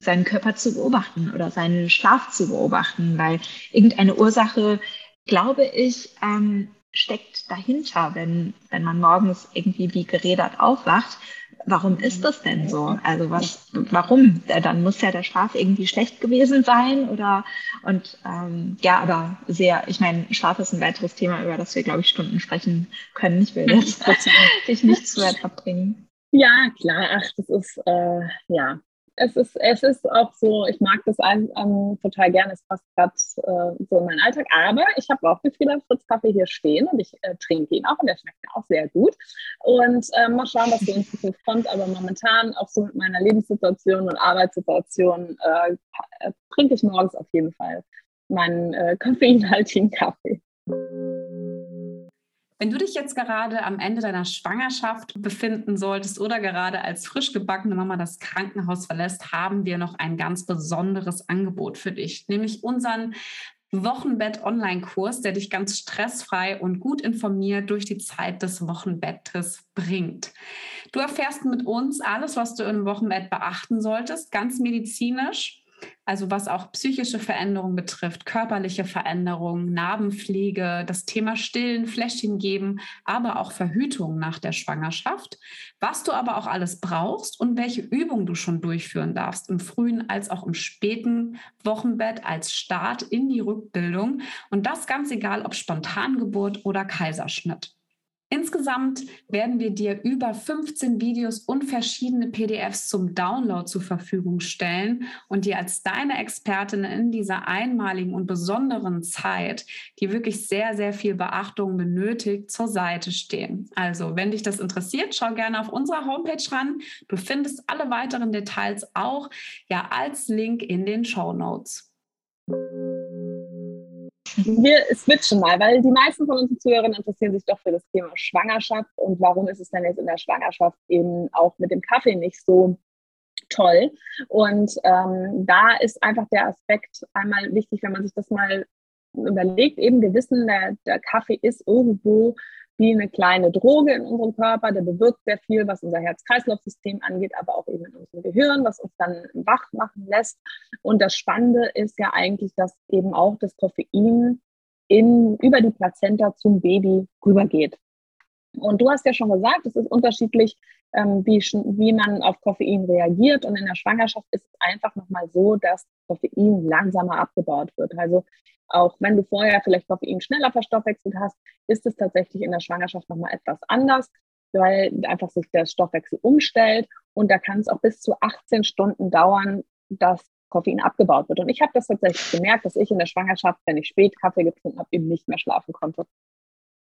seinen Körper zu beobachten oder seinen Schlaf zu beobachten, weil irgendeine Ursache, glaube ich, ähm, steckt dahinter, wenn, wenn man morgens irgendwie wie gerädert aufwacht. Warum ist das denn so? Also was, warum? Dann muss ja der Schlaf irgendwie schlecht gewesen sein oder und ähm, ja, aber sehr, ich meine, Schlaf ist ein weiteres Thema, über das wir, glaube ich, Stunden sprechen können. Ich will jetzt *laughs* *laughs* dich nicht zu weit abbringen. Ja, klar, ach, das ist, äh, ja, es ist, es ist auch so, ich mag das ähm, total gerne, es passt gerade äh, so in meinen Alltag, aber ich habe auch Frieda Fritz Kaffee hier stehen und ich äh, trinke ihn auch und der schmeckt mir auch sehr gut. Und äh, mal schauen, was so in Zukunft kommt, aber momentan auch so mit meiner Lebenssituation und Arbeitssituation äh, äh, trinke ich morgens auf jeden Fall meinen äh, *laughs* koffeinhaltigen Kaffee. Wenn du dich jetzt gerade am Ende deiner Schwangerschaft befinden solltest oder gerade als frisch gebackene Mama das Krankenhaus verlässt, haben wir noch ein ganz besonderes Angebot für dich, nämlich unseren Wochenbett-Online-Kurs, der dich ganz stressfrei und gut informiert durch die Zeit des Wochenbettes bringt. Du erfährst mit uns alles, was du im Wochenbett beachten solltest, ganz medizinisch also was auch psychische Veränderungen betrifft, körperliche Veränderungen, Narbenpflege, das Thema Stillen, Fläschchen geben, aber auch Verhütung nach der Schwangerschaft, was du aber auch alles brauchst und welche Übungen du schon durchführen darfst, im frühen als auch im späten Wochenbett als Start in die Rückbildung und das ganz egal, ob Spontangeburt oder Kaiserschnitt. Insgesamt werden wir dir über 15 Videos und verschiedene PDFs zum Download zur Verfügung stellen und dir als deine Expertin in dieser einmaligen und besonderen Zeit, die wirklich sehr, sehr viel Beachtung benötigt, zur Seite stehen. Also, wenn dich das interessiert, schau gerne auf unserer Homepage ran. Du findest alle weiteren Details auch ja als Link in den Show Notes wir switchen mal, weil die meisten von unseren Zuhörern interessieren sich doch für das Thema Schwangerschaft und warum ist es denn jetzt in der Schwangerschaft eben auch mit dem Kaffee nicht so toll. Und ähm, da ist einfach der Aspekt einmal wichtig, wenn man sich das mal überlegt, eben wir wissen, der, der Kaffee ist irgendwo wie eine kleine Droge in unserem Körper, der bewirkt sehr viel, was unser Herz-Kreislauf-System angeht, aber auch eben in unserem Gehirn, was uns dann wach machen lässt. Und das Spannende ist ja eigentlich, dass eben auch das Koffein in, über die Plazenta zum Baby rübergeht. Und du hast ja schon gesagt, es ist unterschiedlich, ähm, wie, wie man auf Koffein reagiert. Und in der Schwangerschaft ist es einfach nochmal so, dass Koffein langsamer abgebaut wird. Also auch wenn du vorher vielleicht Koffein schneller verstoffwechselt hast, ist es tatsächlich in der Schwangerschaft nochmal etwas anders, weil einfach sich der Stoffwechsel umstellt. Und da kann es auch bis zu 18 Stunden dauern, dass Koffein abgebaut wird. Und ich habe das tatsächlich gemerkt, dass ich in der Schwangerschaft, wenn ich spät Kaffee getrunken habe, eben nicht mehr schlafen konnte.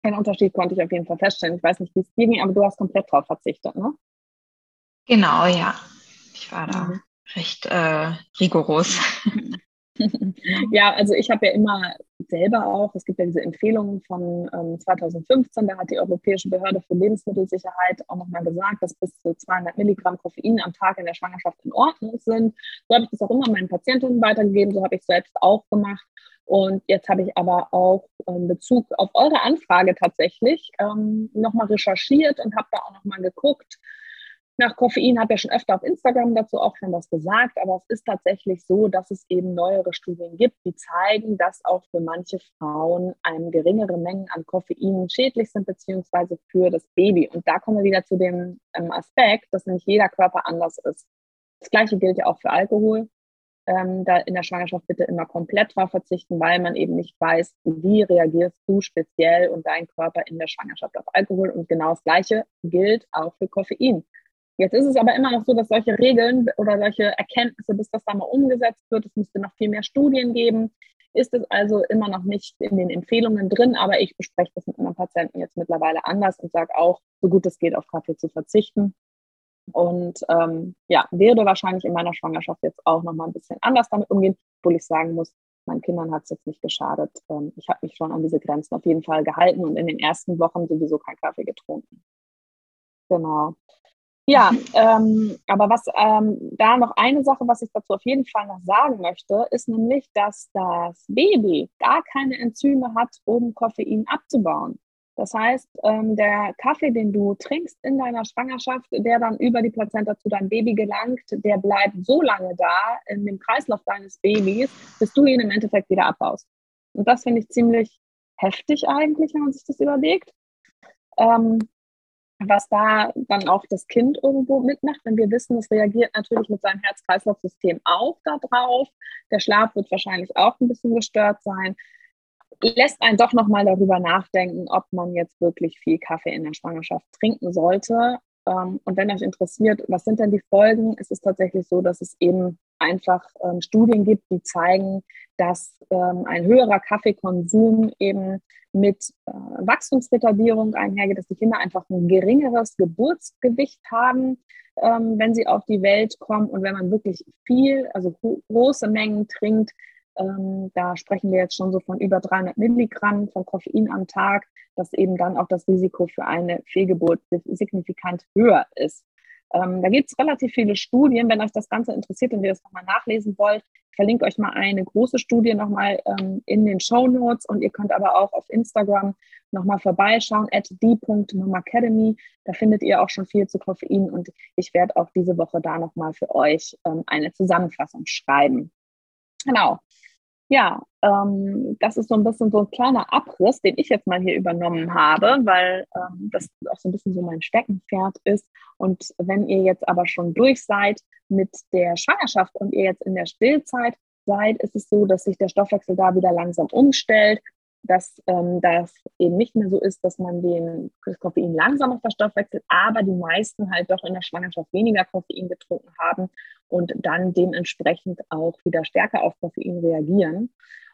Den Unterschied konnte ich auf jeden Fall feststellen. Ich weiß nicht, wie es dir ging, aber du hast komplett drauf verzichtet, ne? Genau, ja. Ich war da mhm. recht äh, rigoros. *laughs* ja, also ich habe ja immer selber auch, es gibt ja diese Empfehlungen von ähm, 2015, da hat die Europäische Behörde für Lebensmittelsicherheit auch nochmal gesagt, dass bis zu 200 Milligramm Koffein am Tag in der Schwangerschaft in Ordnung sind. So habe ich das auch immer meinen Patientinnen weitergegeben, so habe ich es selbst auch gemacht. Und jetzt habe ich aber auch in Bezug auf eure Anfrage tatsächlich ähm, nochmal recherchiert und habe da auch nochmal geguckt, nach Koffein habe ja schon öfter auf Instagram dazu auch schon was gesagt, aber es ist tatsächlich so, dass es eben neuere Studien gibt, die zeigen, dass auch für manche Frauen eine geringere Mengen an Koffein schädlich sind, beziehungsweise für das Baby. Und da kommen wir wieder zu dem ähm, Aspekt, dass nicht jeder Körper anders ist. Das Gleiche gilt ja auch für Alkohol. Ähm, da in der Schwangerschaft bitte immer komplett drauf verzichten, weil man eben nicht weiß, wie reagierst du speziell und dein Körper in der Schwangerschaft auf Alkohol. Und genau das Gleiche gilt auch für Koffein. Jetzt ist es aber immer noch so, dass solche Regeln oder solche Erkenntnisse, bis das da mal umgesetzt wird, es müsste noch viel mehr Studien geben, ist es also immer noch nicht in den Empfehlungen drin, aber ich bespreche das mit meinen Patienten jetzt mittlerweile anders und sage auch, so gut es geht, auf Kaffee zu verzichten. Und ähm, ja, werde wahrscheinlich in meiner Schwangerschaft jetzt auch noch mal ein bisschen anders damit umgehen, obwohl ich sagen muss, meinen Kindern hat es jetzt nicht geschadet. Ähm, ich habe mich schon an diese Grenzen auf jeden Fall gehalten und in den ersten Wochen sowieso kein Kaffee getrunken. Genau. Ja, ähm, aber was ähm, da noch eine Sache, was ich dazu auf jeden Fall noch sagen möchte, ist nämlich, dass das Baby gar keine Enzyme hat, um Koffein abzubauen. Das heißt, ähm, der Kaffee, den du trinkst in deiner Schwangerschaft, der dann über die Plazenta zu deinem Baby gelangt, der bleibt so lange da in dem Kreislauf deines Babys, bis du ihn im Endeffekt wieder abbaust. Und das finde ich ziemlich heftig eigentlich, wenn man sich das überlegt. Ähm, was da dann auch das Kind irgendwo mitmacht, denn wir wissen, es reagiert natürlich mit seinem Herz-Kreislauf-System auch darauf. Der Schlaf wird wahrscheinlich auch ein bisschen gestört sein. Lässt einen doch nochmal darüber nachdenken, ob man jetzt wirklich viel Kaffee in der Schwangerschaft trinken sollte. Ähm, und wenn euch interessiert, was sind denn die Folgen, ist es tatsächlich so, dass es eben einfach ähm, Studien gibt, die zeigen, dass ähm, ein höherer Kaffeekonsum eben mit äh, Wachstumsretardierung einhergeht, dass die Kinder einfach ein geringeres Geburtsgewicht haben, wenn sie auf die Welt kommen. Und wenn man wirklich viel, also große Mengen trinkt, ähm, da sprechen wir jetzt schon so von über 300 Milligramm von Koffein am Tag, dass eben dann auch das Risiko für eine Fehlgeburt signifikant höher ist. Ähm, da gibt es relativ viele Studien. Wenn euch das Ganze interessiert und ihr das nochmal nachlesen wollt, ich verlinke euch mal eine große Studie nochmal ähm, in den Show Notes und ihr könnt aber auch auf Instagram nochmal vorbeischauen, at d.momacademy. Da findet ihr auch schon viel zu Koffein und ich werde auch diese Woche da nochmal für euch ähm, eine Zusammenfassung schreiben. Genau ja, ähm, das ist so ein bisschen so ein kleiner Abriss, den ich jetzt mal hier übernommen habe, weil ähm, das auch so ein bisschen so mein Steckenpferd ist. Und wenn ihr jetzt aber schon durch seid mit der Schwangerschaft und ihr jetzt in der Stillzeit seid, ist es so, dass sich der Stoffwechsel da wieder langsam umstellt dass ähm, das eben nicht mehr so ist, dass man den das Koffein langsamer verstoffwechselt, aber die meisten halt doch in der Schwangerschaft weniger Koffein getrunken haben und dann dementsprechend auch wieder stärker auf Koffein reagieren.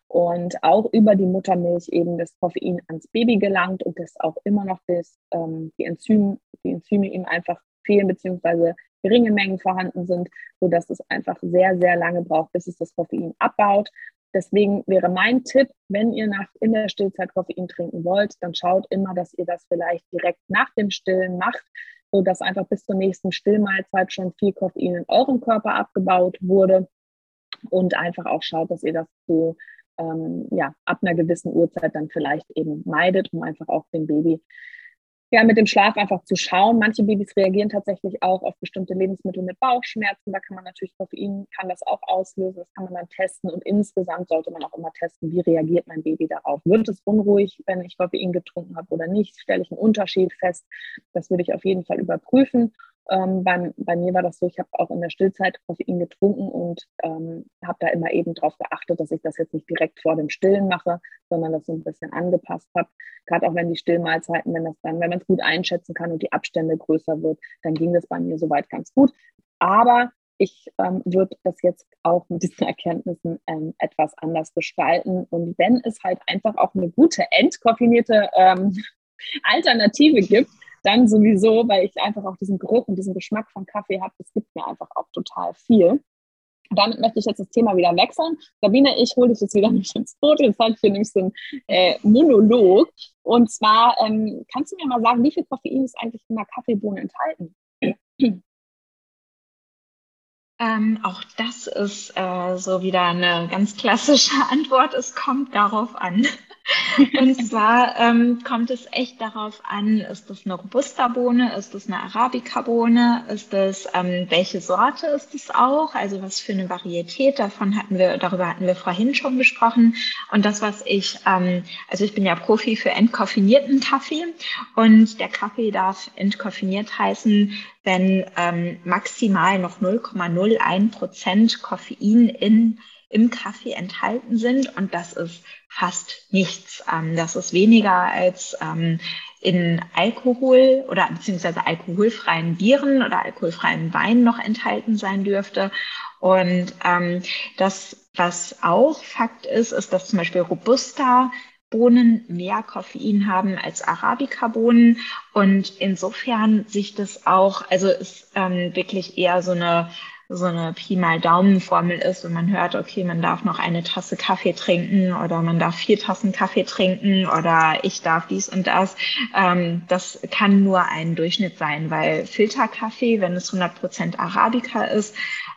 Und auch über die Muttermilch eben das Koffein ans Baby gelangt und das auch immer noch das, ähm, die, Enzym, die Enzyme ihm einfach fehlen, beziehungsweise geringe Mengen vorhanden sind, sodass es einfach sehr, sehr lange braucht, bis es das Koffein abbaut. Deswegen wäre mein Tipp, wenn ihr nach, in der Stillzeit Koffein trinken wollt, dann schaut immer, dass ihr das vielleicht direkt nach dem Stillen macht, sodass einfach bis zur nächsten Stillmahlzeit schon viel Koffein in eurem Körper abgebaut wurde und einfach auch schaut, dass ihr das so ähm, ja, ab einer gewissen Uhrzeit dann vielleicht eben meidet, um einfach auch dem Baby ja, mit dem Schlaf einfach zu schauen. Manche Babys reagieren tatsächlich auch auf bestimmte Lebensmittel mit Bauchschmerzen. Da kann man natürlich Koffein, kann das auch auslösen. Das kann man dann testen. Und insgesamt sollte man auch immer testen, wie reagiert mein Baby darauf. Wird es unruhig, wenn ich Koffein getrunken habe oder nicht? Stelle ich einen Unterschied fest? Das würde ich auf jeden Fall überprüfen. Ähm, bei, bei, mir war das so, ich habe auch in der Stillzeit Koffein getrunken und ähm, habe da immer eben darauf geachtet, dass ich das jetzt nicht direkt vor dem Stillen mache, sondern das so ein bisschen angepasst habe. Gerade auch wenn die Stillmahlzeiten, wenn das dann, wenn man es gut einschätzen kann und die Abstände größer wird, dann ging das bei mir soweit ganz gut. Aber ich ähm, würde das jetzt auch mit diesen *laughs* Erkenntnissen ähm, etwas anders gestalten. Und wenn es halt einfach auch eine gute entkoffinierte ähm, *laughs* Alternative gibt, dann sowieso, weil ich einfach auch diesen Geruch und diesen Geschmack von Kaffee habe, das gibt mir einfach auch total viel. Damit möchte ich jetzt das Thema wieder wechseln. Sabine, ich hole dich jetzt wieder *laughs* nicht ins Boot. Jetzt habe ich hier nämlich so einen äh, Monolog. Und zwar, ähm, kannst du mir mal sagen, wie viel Koffein ist eigentlich in der Kaffeebohne enthalten? Ähm, auch das ist äh, so wieder eine ganz klassische *laughs* Antwort. Es kommt darauf an. *laughs* Und zwar ähm, kommt es echt darauf an, ist das eine Robusta-Bohne, ist das eine Arabica-Bohne, ist das, ähm, welche Sorte ist es auch, also was für eine Varietät, davon hatten wir, darüber hatten wir vorhin schon gesprochen. Und das, was ich, ähm, also ich bin ja Profi für entkoffinierten Kaffee und der Kaffee darf entkoffiniert heißen, wenn ähm, maximal noch 0,01 Prozent Koffein in im Kaffee enthalten sind und das ist fast nichts. Ähm, das ist weniger als ähm, in Alkohol oder beziehungsweise alkoholfreien Bieren oder alkoholfreien Wein noch enthalten sein dürfte. Und ähm, das, was auch Fakt ist, ist, dass zum Beispiel Robusta Bohnen mehr Koffein haben als Arabica-Bohnen und insofern sich das auch, also ist ähm, wirklich eher so eine so eine Pi mal Daumen-Formel ist und man hört, okay, man darf noch eine Tasse Kaffee trinken oder man darf vier Tassen Kaffee trinken oder ich darf dies und das. Ähm, das kann nur ein Durchschnitt sein, weil Filterkaffee, wenn es 100% Arabica ist,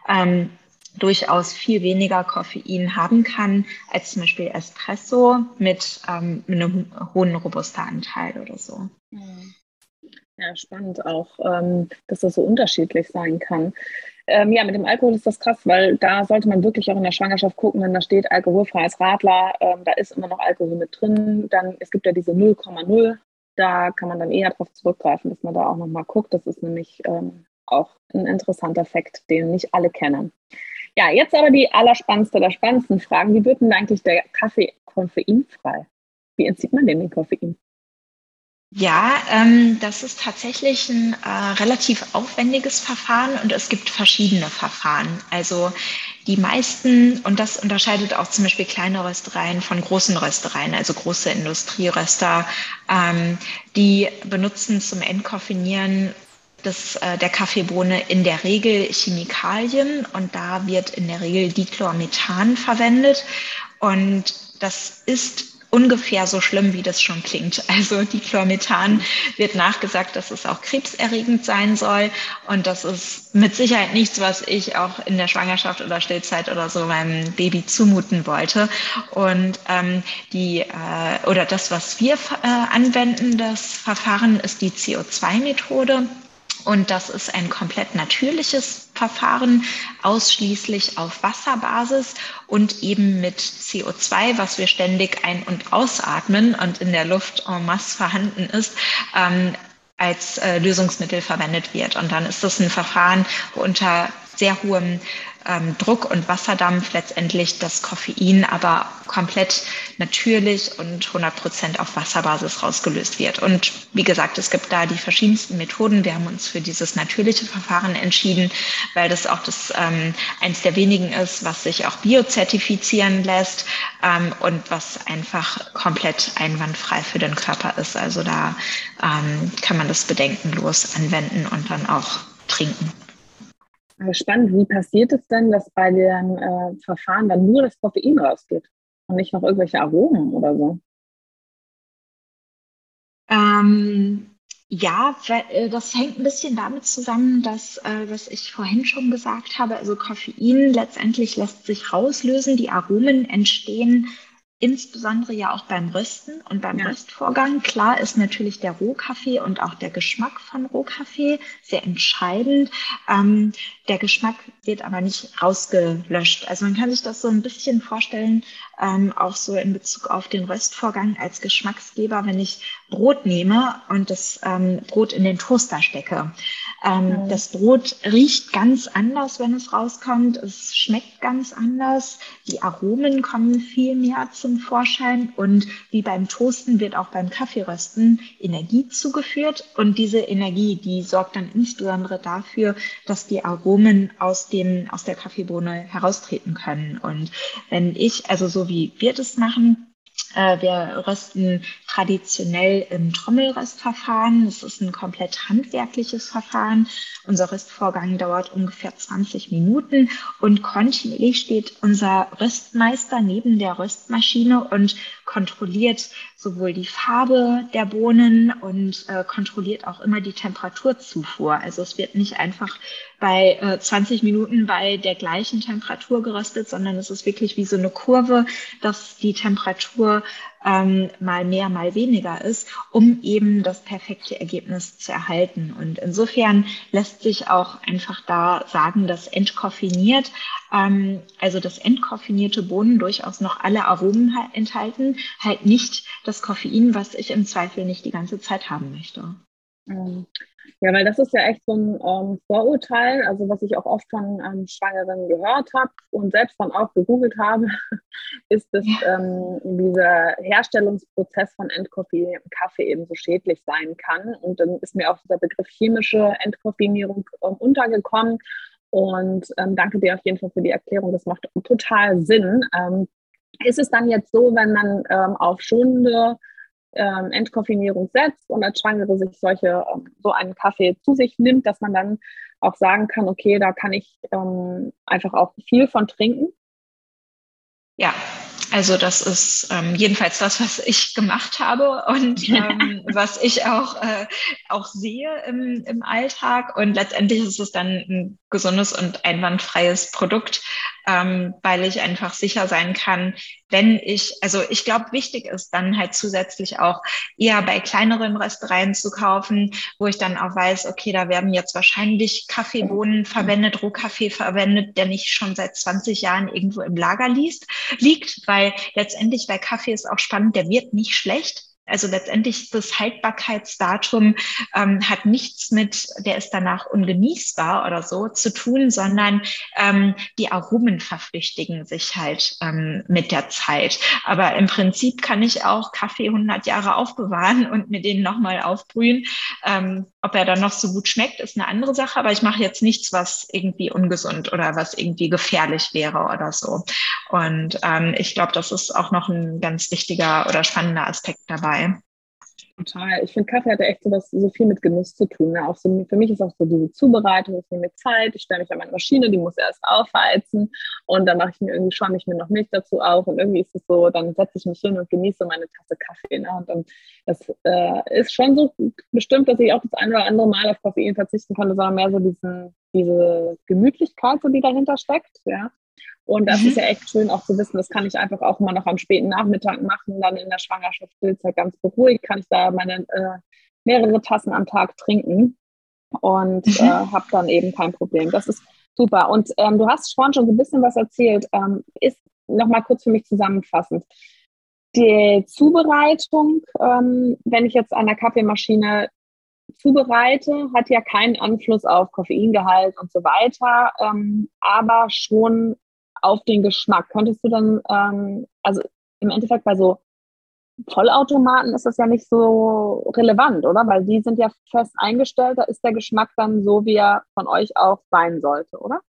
ähm, durchaus viel weniger Koffein haben kann als zum Beispiel Espresso mit, ähm, mit einem hohen Robusta-Anteil oder so. Ja, spannend auch, ähm, dass das so unterschiedlich sein kann. Ähm, ja, mit dem Alkohol ist das krass, weil da sollte man wirklich auch in der Schwangerschaft gucken, wenn da steht alkoholfreies Radler, ähm, da ist immer noch Alkohol mit drin. Dann, es gibt ja diese 0,0, da kann man dann eher darauf zurückgreifen, dass man da auch nochmal guckt. Das ist nämlich ähm, auch ein interessanter Fakt, den nicht alle kennen. Ja, jetzt aber die allerspannendste der spannendsten Fragen. Wie wird denn eigentlich der Kaffee koffeinfrei? Wie entzieht man denn den Koffein? Ja, ähm, das ist tatsächlich ein äh, relativ aufwendiges Verfahren und es gibt verschiedene Verfahren. Also die meisten, und das unterscheidet auch zum Beispiel kleine Röstereien von großen Röstereien, also große Industrieröster, ähm, die benutzen zum Entkoffinieren des, äh, der Kaffeebohne in der Regel Chemikalien und da wird in der Regel Dichlormethan verwendet. Und das ist ungefähr so schlimm, wie das schon klingt. Also Dichlormethan wird nachgesagt, dass es auch krebserregend sein soll. Und das ist mit Sicherheit nichts, was ich auch in der Schwangerschaft oder Stillzeit oder so meinem Baby zumuten wollte. Und ähm, die äh, oder das, was wir äh, anwenden, das Verfahren ist die CO2-Methode. Und das ist ein komplett natürliches Verfahren, ausschließlich auf Wasserbasis und eben mit CO2, was wir ständig ein- und ausatmen und in der Luft en masse vorhanden ist, ähm, als äh, Lösungsmittel verwendet wird. Und dann ist das ein Verfahren, unter sehr hohem ähm, Druck und Wasserdampf letztendlich das Koffein aber komplett natürlich und 100 Prozent auf Wasserbasis rausgelöst wird. Und wie gesagt, es gibt da die verschiedensten Methoden. Wir haben uns für dieses natürliche Verfahren entschieden, weil das auch das ähm, eins der wenigen ist, was sich auch biozertifizieren lässt ähm, und was einfach komplett einwandfrei für den Körper ist. Also da ähm, kann man das bedenkenlos anwenden und dann auch trinken. Spannend, wie passiert es denn, dass bei dem äh, Verfahren dann nur das Koffein rausgeht und nicht noch irgendwelche Aromen oder so? Ähm, ja, äh, das hängt ein bisschen damit zusammen, dass, äh, was ich vorhin schon gesagt habe, also Koffein letztendlich lässt sich rauslösen, die Aromen entstehen insbesondere ja auch beim Rösten und beim ja. Röstvorgang. Klar ist natürlich der Rohkaffee und auch der Geschmack von Rohkaffee sehr entscheidend. Ähm, der Geschmack wird aber nicht rausgelöscht. Also man kann sich das so ein bisschen vorstellen, ähm, auch so in Bezug auf den Röstvorgang als Geschmacksgeber, wenn ich Brot nehme und das ähm, Brot in den Toaster stecke. Ähm, mhm. Das Brot riecht ganz anders, wenn es rauskommt. Es schmeckt ganz anders. Die Aromen kommen viel mehr zum Vorschein. Und wie beim Toasten wird auch beim Kaffeerösten Energie zugeführt. Und diese Energie, die sorgt dann insbesondere dafür, dass die Aromen aus, dem, aus der Kaffeebohne heraustreten können. Und wenn ich, also so wie wir das machen, wir rösten traditionell im Trommelröstverfahren. Das ist ein komplett handwerkliches Verfahren. Unser Röstvorgang dauert ungefähr 20 Minuten und kontinuierlich steht unser Röstmeister neben der Röstmaschine und kontrolliert sowohl die Farbe der Bohnen und äh, kontrolliert auch immer die Temperaturzufuhr. Also es wird nicht einfach bei äh, 20 Minuten bei der gleichen Temperatur geröstet, sondern es ist wirklich wie so eine Kurve, dass die Temperatur ähm, mal mehr, mal weniger ist, um eben das perfekte Ergebnis zu erhalten. Und insofern lässt sich auch einfach da sagen, dass entkoffiniert, ähm, also das entkoffinierte Bohnen durchaus noch alle Aromen enthalten, halt nicht das Koffein, was ich im Zweifel nicht die ganze Zeit haben möchte. Ja, weil das ist ja echt so ein ähm, Vorurteil, also was ich auch oft von ähm, Schwangeren gehört habe und selbst dann auch gegoogelt habe, *laughs* ist, dass ja. ähm, dieser Herstellungsprozess von Endkoffee im Kaffee eben so schädlich sein kann. Und dann ist mir auch dieser Begriff chemische Entkoffinierung ähm, untergekommen. Und ähm, danke dir auf jeden Fall für die Erklärung. Das macht total Sinn. Ähm, ist es dann jetzt so, wenn man auf schonende ähm, Entkoffinierung setzt und als Schwangere sich solche, ähm, so einen Kaffee zu sich nimmt, dass man dann auch sagen kann, okay, da kann ich ähm, einfach auch viel von trinken. Ja, also das ist ähm, jedenfalls das, was ich gemacht habe und *laughs* ähm, was ich auch, äh, auch sehe im, im Alltag. Und letztendlich ist es dann ein gesundes und einwandfreies Produkt, ähm, weil ich einfach sicher sein kann, wenn ich, also ich glaube, wichtig ist dann halt zusätzlich auch eher bei kleineren Röstereien zu kaufen, wo ich dann auch weiß, okay, da werden jetzt wahrscheinlich Kaffeebohnen verwendet, Rohkaffee verwendet, der nicht schon seit 20 Jahren irgendwo im Lager liest, liegt, weil letztendlich bei Kaffee ist auch spannend, der wird nicht schlecht. Also letztendlich das Haltbarkeitsdatum ähm, hat nichts mit, der ist danach ungenießbar oder so zu tun, sondern ähm, die Aromen verflüchtigen sich halt ähm, mit der Zeit. Aber im Prinzip kann ich auch Kaffee 100 Jahre aufbewahren und mir den nochmal aufbrühen. Ähm, ob er dann noch so gut schmeckt, ist eine andere Sache, aber ich mache jetzt nichts, was irgendwie ungesund oder was irgendwie gefährlich wäre oder so. Und ähm, ich glaube, das ist auch noch ein ganz wichtiger oder spannender Aspekt dabei. Total. Ich finde, Kaffee hat ja echt so, was, so viel mit Genuss zu tun. Ne? Auch so, für mich ist auch so diese Zubereitung, ich nehme Zeit, ich stelle mich an meine Maschine, die muss erst aufheizen und dann mache ich mir irgendwie, schäume ich mir noch Milch dazu auf und irgendwie ist es so, dann setze ich mich hin und genieße meine Tasse Kaffee. Ne? Und dann, das äh, ist schon so bestimmt, dass ich auch das eine oder andere Mal auf Koffein verzichten konnte, sondern mehr so diesen, diese Gemütlichkeit, so die dahinter steckt. Ja? Und das mhm. ist ja echt schön auch zu wissen, das kann ich einfach auch mal noch am späten Nachmittag machen, dann in der Schwangerschaft Stillzeit ganz beruhigt, kann ich da meine äh, mehrere Tassen am Tag trinken und mhm. äh, habe dann eben kein Problem. Das ist super. Und ähm, du hast vorhin schon so ein bisschen was erzählt. Ähm, ist nochmal kurz für mich zusammenfassend. Die Zubereitung, ähm, wenn ich jetzt an der Kaffeemaschine zubereite, hat ja keinen Einfluss auf Koffeingehalt und so weiter, ähm, aber schon auf den Geschmack. Könntest du dann, ähm, also im Endeffekt bei so Vollautomaten ist das ja nicht so relevant, oder? Weil die sind ja fest eingestellt, da ist der Geschmack dann so, wie er von euch auch sein sollte, oder?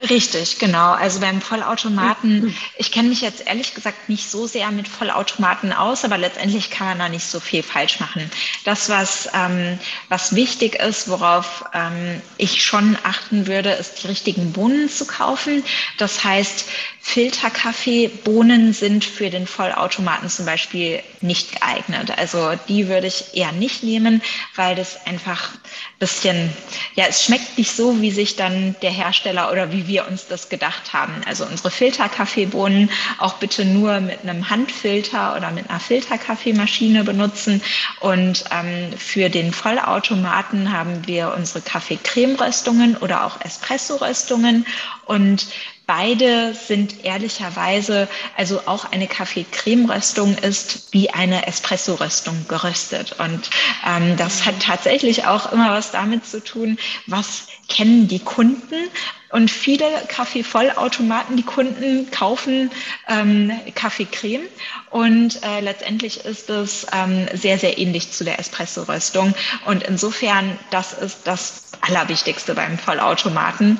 Richtig, genau. Also beim Vollautomaten, mhm. ich kenne mich jetzt ehrlich gesagt nicht so sehr mit Vollautomaten aus, aber letztendlich kann man da nicht so viel falsch machen. Das, was, ähm, was wichtig ist, worauf ähm, ich schon achten würde, ist die richtigen Bohnen zu kaufen. Das heißt, Filterkaffeebohnen sind für den Vollautomaten zum Beispiel nicht geeignet. Also die würde ich eher nicht nehmen, weil das einfach bisschen, ja, es schmeckt nicht so, wie sich dann der Hersteller oder wie wir uns das gedacht haben. Also unsere Filterkaffeebohnen auch bitte nur mit einem Handfilter oder mit einer Filterkaffeemaschine benutzen. Und ähm, für den Vollautomaten haben wir unsere Kaffee-Creme-Röstungen oder auch Espresso-Röstungen. Und Beide sind ehrlicherweise, also auch eine Kaffee-Creme-Röstung ist wie eine Espresso-Röstung geröstet. Und ähm, das hat tatsächlich auch immer was damit zu tun, was kennen die Kunden. Und viele Kaffee-Vollautomaten, die Kunden kaufen ähm, Kaffee-Creme. Und äh, letztendlich ist es ähm, sehr, sehr ähnlich zu der Espresso-Röstung. Und insofern, das ist das Allerwichtigste beim Vollautomaten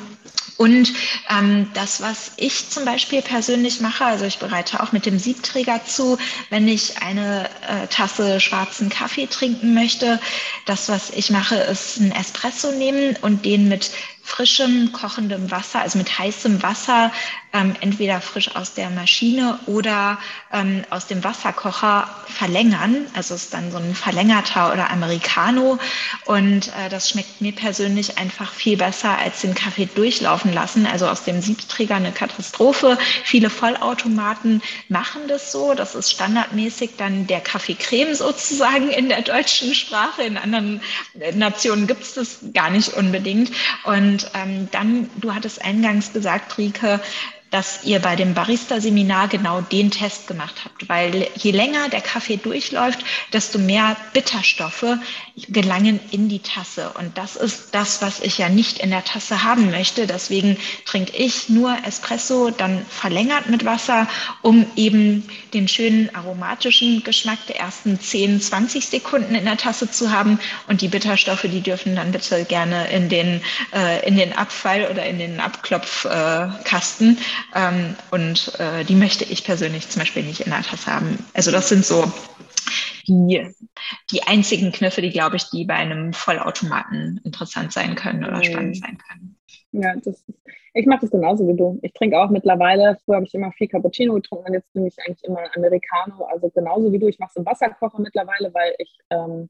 und ähm, das, was ich zum Beispiel persönlich mache, also ich bereite auch mit dem Siebträger zu, wenn ich eine äh, Tasse schwarzen Kaffee trinken möchte. Das, was ich mache, ist ein Espresso nehmen und den mit frischem, kochendem Wasser, also mit heißem Wasser, ähm, entweder frisch aus der Maschine oder ähm, aus dem Wasserkocher verlängern. Also ist dann so ein verlängerter oder Americano. Und äh, das schmeckt mir persönlich einfach viel besser, als den Kaffee durchlaufen lassen. Also aus dem Siebträger eine Katastrophe. Viele Vollautomaten machen das so. Das ist standardmäßig dann der Kaffeecreme sozusagen in der deutschen Sprache. In anderen Nationen gibt es das gar nicht unbedingt. Und und ähm, dann, du hattest eingangs gesagt, Rike, dass ihr bei dem Barista-Seminar genau den Test gemacht habt, weil je länger der Kaffee durchläuft, desto mehr Bitterstoffe gelangen in die Tasse. Und das ist das, was ich ja nicht in der Tasse haben möchte. Deswegen trinke ich nur Espresso, dann verlängert mit Wasser, um eben den schönen aromatischen Geschmack der ersten 10, 20 Sekunden in der Tasse zu haben. Und die Bitterstoffe, die dürfen dann bitte gerne in den, äh, in den Abfall oder in den Abklopfkasten. Äh, ähm, und äh, die möchte ich persönlich zum Beispiel nicht in der Tasse haben. Also das sind so die, die einzigen Kniffe, die, glaube ich, die bei einem Vollautomaten interessant sein können oder mhm. spannend sein können. Ja, das ist, ich mache das genauso wie du. Ich trinke auch mittlerweile, früher habe ich immer viel Cappuccino getrunken und jetzt trinke ich eigentlich immer Americano. Also genauso wie du. Ich mache es im Wasserkocher mittlerweile, weil ich ähm,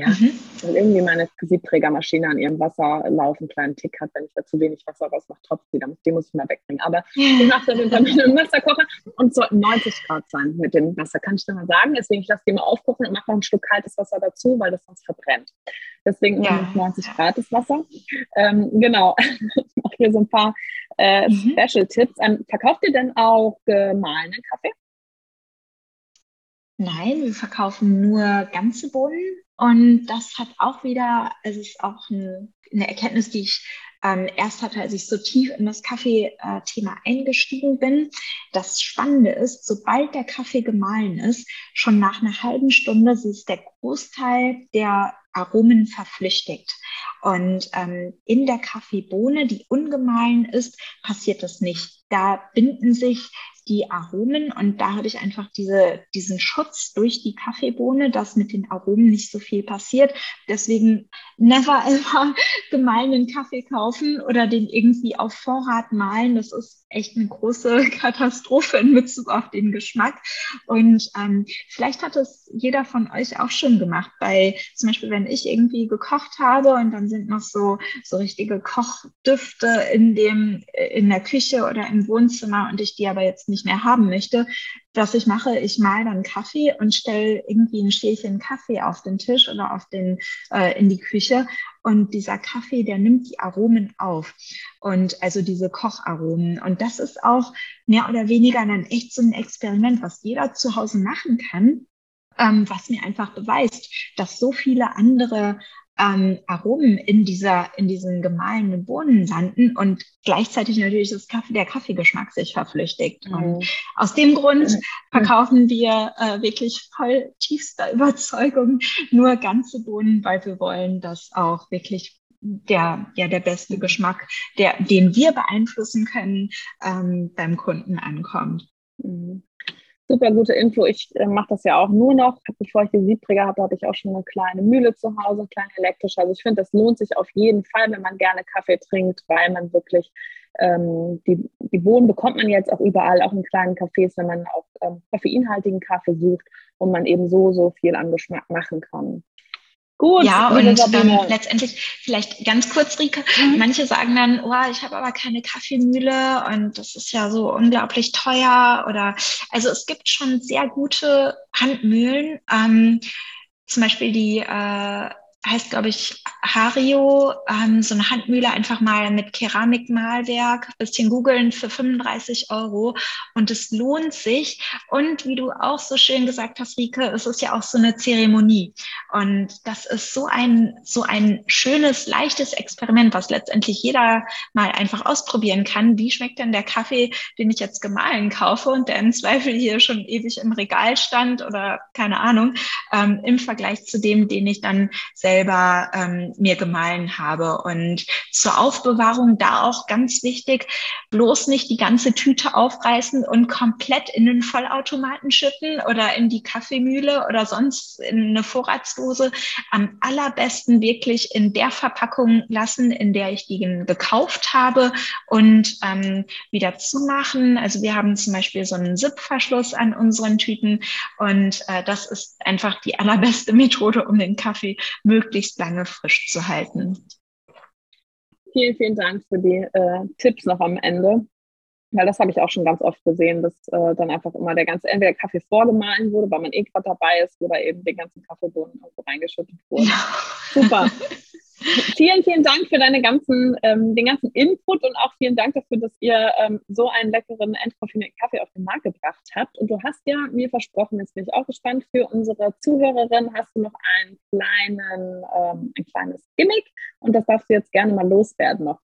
ja, mhm. weil irgendwie meine Siebträgermaschine an ihrem Wasserlauf einen kleinen Tick hat, wenn ich da zu wenig Wasser rausmache, tropft sie, dann, die muss ich mal wegbringen. Aber *laughs* ich mache das mit einem Wasserkocher und es sollten 90 Grad sein mit dem Wasser, kann ich dir mal sagen. Deswegen, ich lasse die mal aufkochen und mache noch ein Stück kaltes Wasser dazu, weil das sonst verbrennt. Deswegen ja. 90 Grad das Wasser. Ähm, genau, *laughs* ich mache hier so ein paar äh, mhm. Special-Tipps. Ähm, verkauft ihr denn auch gemahlenen Kaffee? Nein, wir verkaufen nur ganze Bohnen und das hat auch wieder, es ist auch eine, eine Erkenntnis, die ich ähm, erst hatte, als ich so tief in das Kaffee-Thema eingestiegen bin. Das Spannende ist, sobald der Kaffee gemahlen ist, schon nach einer halben Stunde ist der Großteil der Aromen verflüchtigt. Und ähm, in der Kaffeebohne, die ungemahlen ist, passiert das nicht. Da binden sich die Aromen und da habe ich einfach diese, diesen Schutz durch die Kaffeebohne, dass mit den Aromen nicht so viel passiert. Deswegen never *laughs* ever gemahlenen Kaffee kaufen oder den irgendwie auf Vorrat mahlen. Das ist echt eine große *laughs* Katastrophe in Bezug auf den Geschmack. Und ähm, vielleicht hat es jeder von euch auch schon gemacht. Bei zum Beispiel, wenn ich irgendwie gekocht habe und dann sind noch so, so richtige Kochdüfte in dem, in der Küche oder im Wohnzimmer und ich die aber jetzt nicht mehr haben möchte, was ich mache, ich mal dann Kaffee und stelle irgendwie ein Schälchen Kaffee auf den Tisch oder auf den, äh, in die Küche. Und dieser Kaffee, der nimmt die Aromen auf. Und also diese Kocharomen. Und das ist auch mehr oder weniger dann echt so ein Experiment, was jeder zu Hause machen kann. Ähm, was mir einfach beweist, dass so viele andere ähm, Aromen in dieser, in diesen gemahlenen Bohnen landen und gleichzeitig natürlich das Kaffee, der Kaffeegeschmack sich verflüchtigt. Mhm. Und aus dem Grund verkaufen wir äh, wirklich voll tiefster Überzeugung nur ganze Bohnen, weil wir wollen, dass auch wirklich der, ja, der beste Geschmack, der, den wir beeinflussen können, ähm, beim Kunden ankommt. Mhm super gute Info. Ich äh, mache das ja auch nur noch. Bevor ich die Siebträger hatte, hatte ich auch schon eine kleine Mühle zu Hause, eine kleine elektrische. Also ich finde, das lohnt sich auf jeden Fall, wenn man gerne Kaffee trinkt, weil man wirklich ähm, die, die Bohnen bekommt man jetzt auch überall, auch in kleinen Cafés, wenn man auch ähm, koffeinhaltigen Kaffee sucht und man eben so, so viel an Geschmack machen kann. Gut. Ja, und ähm, letztendlich vielleicht ganz kurz, Rike, mhm. manche sagen dann, oh, ich habe aber keine Kaffeemühle und das ist ja so unglaublich teuer oder also es gibt schon sehr gute Handmühlen. Ähm, zum Beispiel die äh, heißt, glaube ich, Hario, ähm, so eine Handmühle einfach mal mit Keramikmalwerk, bisschen googeln für 35 Euro und es lohnt sich. Und wie du auch so schön gesagt hast, Rike, es ist ja auch so eine Zeremonie und das ist so ein, so ein schönes, leichtes Experiment, was letztendlich jeder mal einfach ausprobieren kann. Wie schmeckt denn der Kaffee, den ich jetzt gemahlen kaufe und der im Zweifel hier schon ewig im Regal stand oder keine Ahnung, ähm, im Vergleich zu dem, den ich dann selbst selber ähm, mir gemahlen habe. Und zur Aufbewahrung da auch ganz wichtig, bloß nicht die ganze Tüte aufreißen und komplett in den Vollautomaten schütten oder in die Kaffeemühle oder sonst in eine Vorratsdose. Am allerbesten wirklich in der Verpackung lassen, in der ich die gekauft habe und ähm, wieder zumachen. Also wir haben zum Beispiel so einen Zip-Verschluss an unseren Tüten und äh, das ist einfach die allerbeste *laughs* Methode, um den Kaffee möglichst möglichst lange frisch zu halten. Vielen, vielen Dank für die äh, Tipps noch am Ende. Weil das habe ich auch schon ganz oft gesehen, dass äh, dann einfach immer der ganze, entweder Kaffee vorgemahlen wurde, weil man eh gerade dabei ist, oder eben den ganzen Kaffeebohnen irgendwo reingeschüttet wurde. Ja. *laughs* Super. Vielen, vielen Dank für deine ganzen, ähm, den ganzen Input und auch vielen Dank dafür, dass ihr ähm, so einen leckeren entkoffinierten Kaffee auf den Markt gebracht habt. Und du hast ja mir versprochen, jetzt bin ich auch gespannt für unsere Zuhörerin, hast du noch einen kleinen, ähm, ein kleines Gimmick und das darfst du jetzt gerne mal loswerden noch.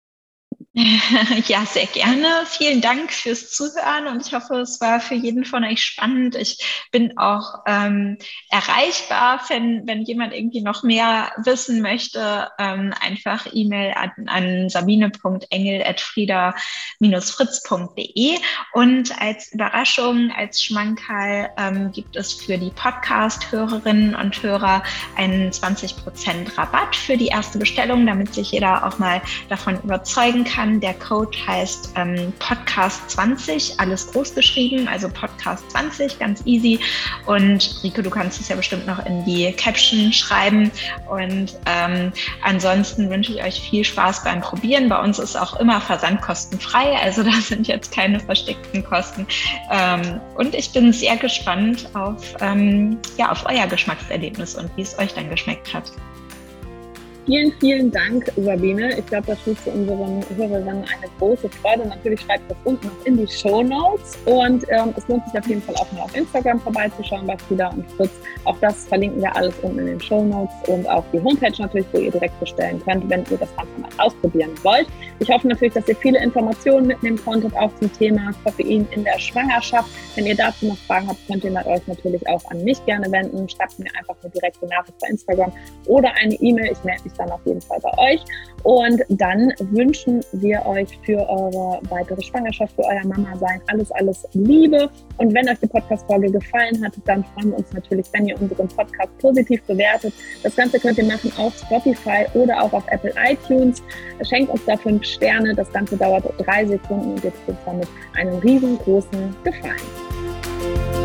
*laughs* Ja, sehr gerne. Vielen Dank fürs Zuhören und ich hoffe, es war für jeden von euch spannend. Ich bin auch ähm, erreichbar, wenn, wenn jemand irgendwie noch mehr wissen möchte. Ähm, einfach E-Mail an, an sabine.engel.frieda-fritz.de und als Überraschung, als Schmankerl ähm, gibt es für die Podcast-Hörerinnen und Hörer einen 20% Rabatt für die erste Bestellung, damit sich jeder auch mal davon überzeugen kann kann. Der Code heißt ähm, Podcast 20, alles groß geschrieben, also Podcast 20, ganz easy. Und Rico, du kannst es ja bestimmt noch in die Caption schreiben. Und ähm, ansonsten wünsche ich euch viel Spaß beim Probieren. Bei uns ist auch immer versandkostenfrei, also *laughs* da sind jetzt keine versteckten Kosten. Ähm, und ich bin sehr gespannt auf, ähm, ja, auf euer Geschmackserlebnis und wie es euch dann geschmeckt hat. Vielen, vielen Dank, Sabine. Ich glaube, das tut für unseren Hörerinnen eine große Freude. Natürlich schreibt das unten in die Show Notes. Und ähm, es lohnt sich auf jeden Fall auch mal auf Instagram vorbeizuschauen bei Frieda und Fritz. Auch das verlinken wir alles unten in den Show Notes und auch die Homepage natürlich, wo ihr direkt bestellen könnt, wenn ihr das Ganze mal ausprobieren wollt. Ich hoffe natürlich, dass ihr viele Informationen mitnehmen konntet, auch zum Thema Koffein in der Schwangerschaft. Wenn ihr dazu noch Fragen habt, könnt ihr euch natürlich auch an mich gerne wenden. Schreibt mir einfach eine direkte Nachricht bei Instagram oder eine E-Mail. Ich melde mich dann auf jeden Fall bei euch. Und dann wünschen wir euch für eure weitere Schwangerschaft, für euer Mama-Sein alles, alles Liebe. Und wenn euch die Podcast-Folge gefallen hat, dann freuen wir uns natürlich, wenn ihr unseren Podcast positiv bewertet. Das Ganze könnt ihr machen auf Spotify oder auch auf Apple iTunes. Schenkt uns da fünf Sterne. Das Ganze dauert drei Sekunden und ihr tut uns damit einen riesengroßen Gefallen.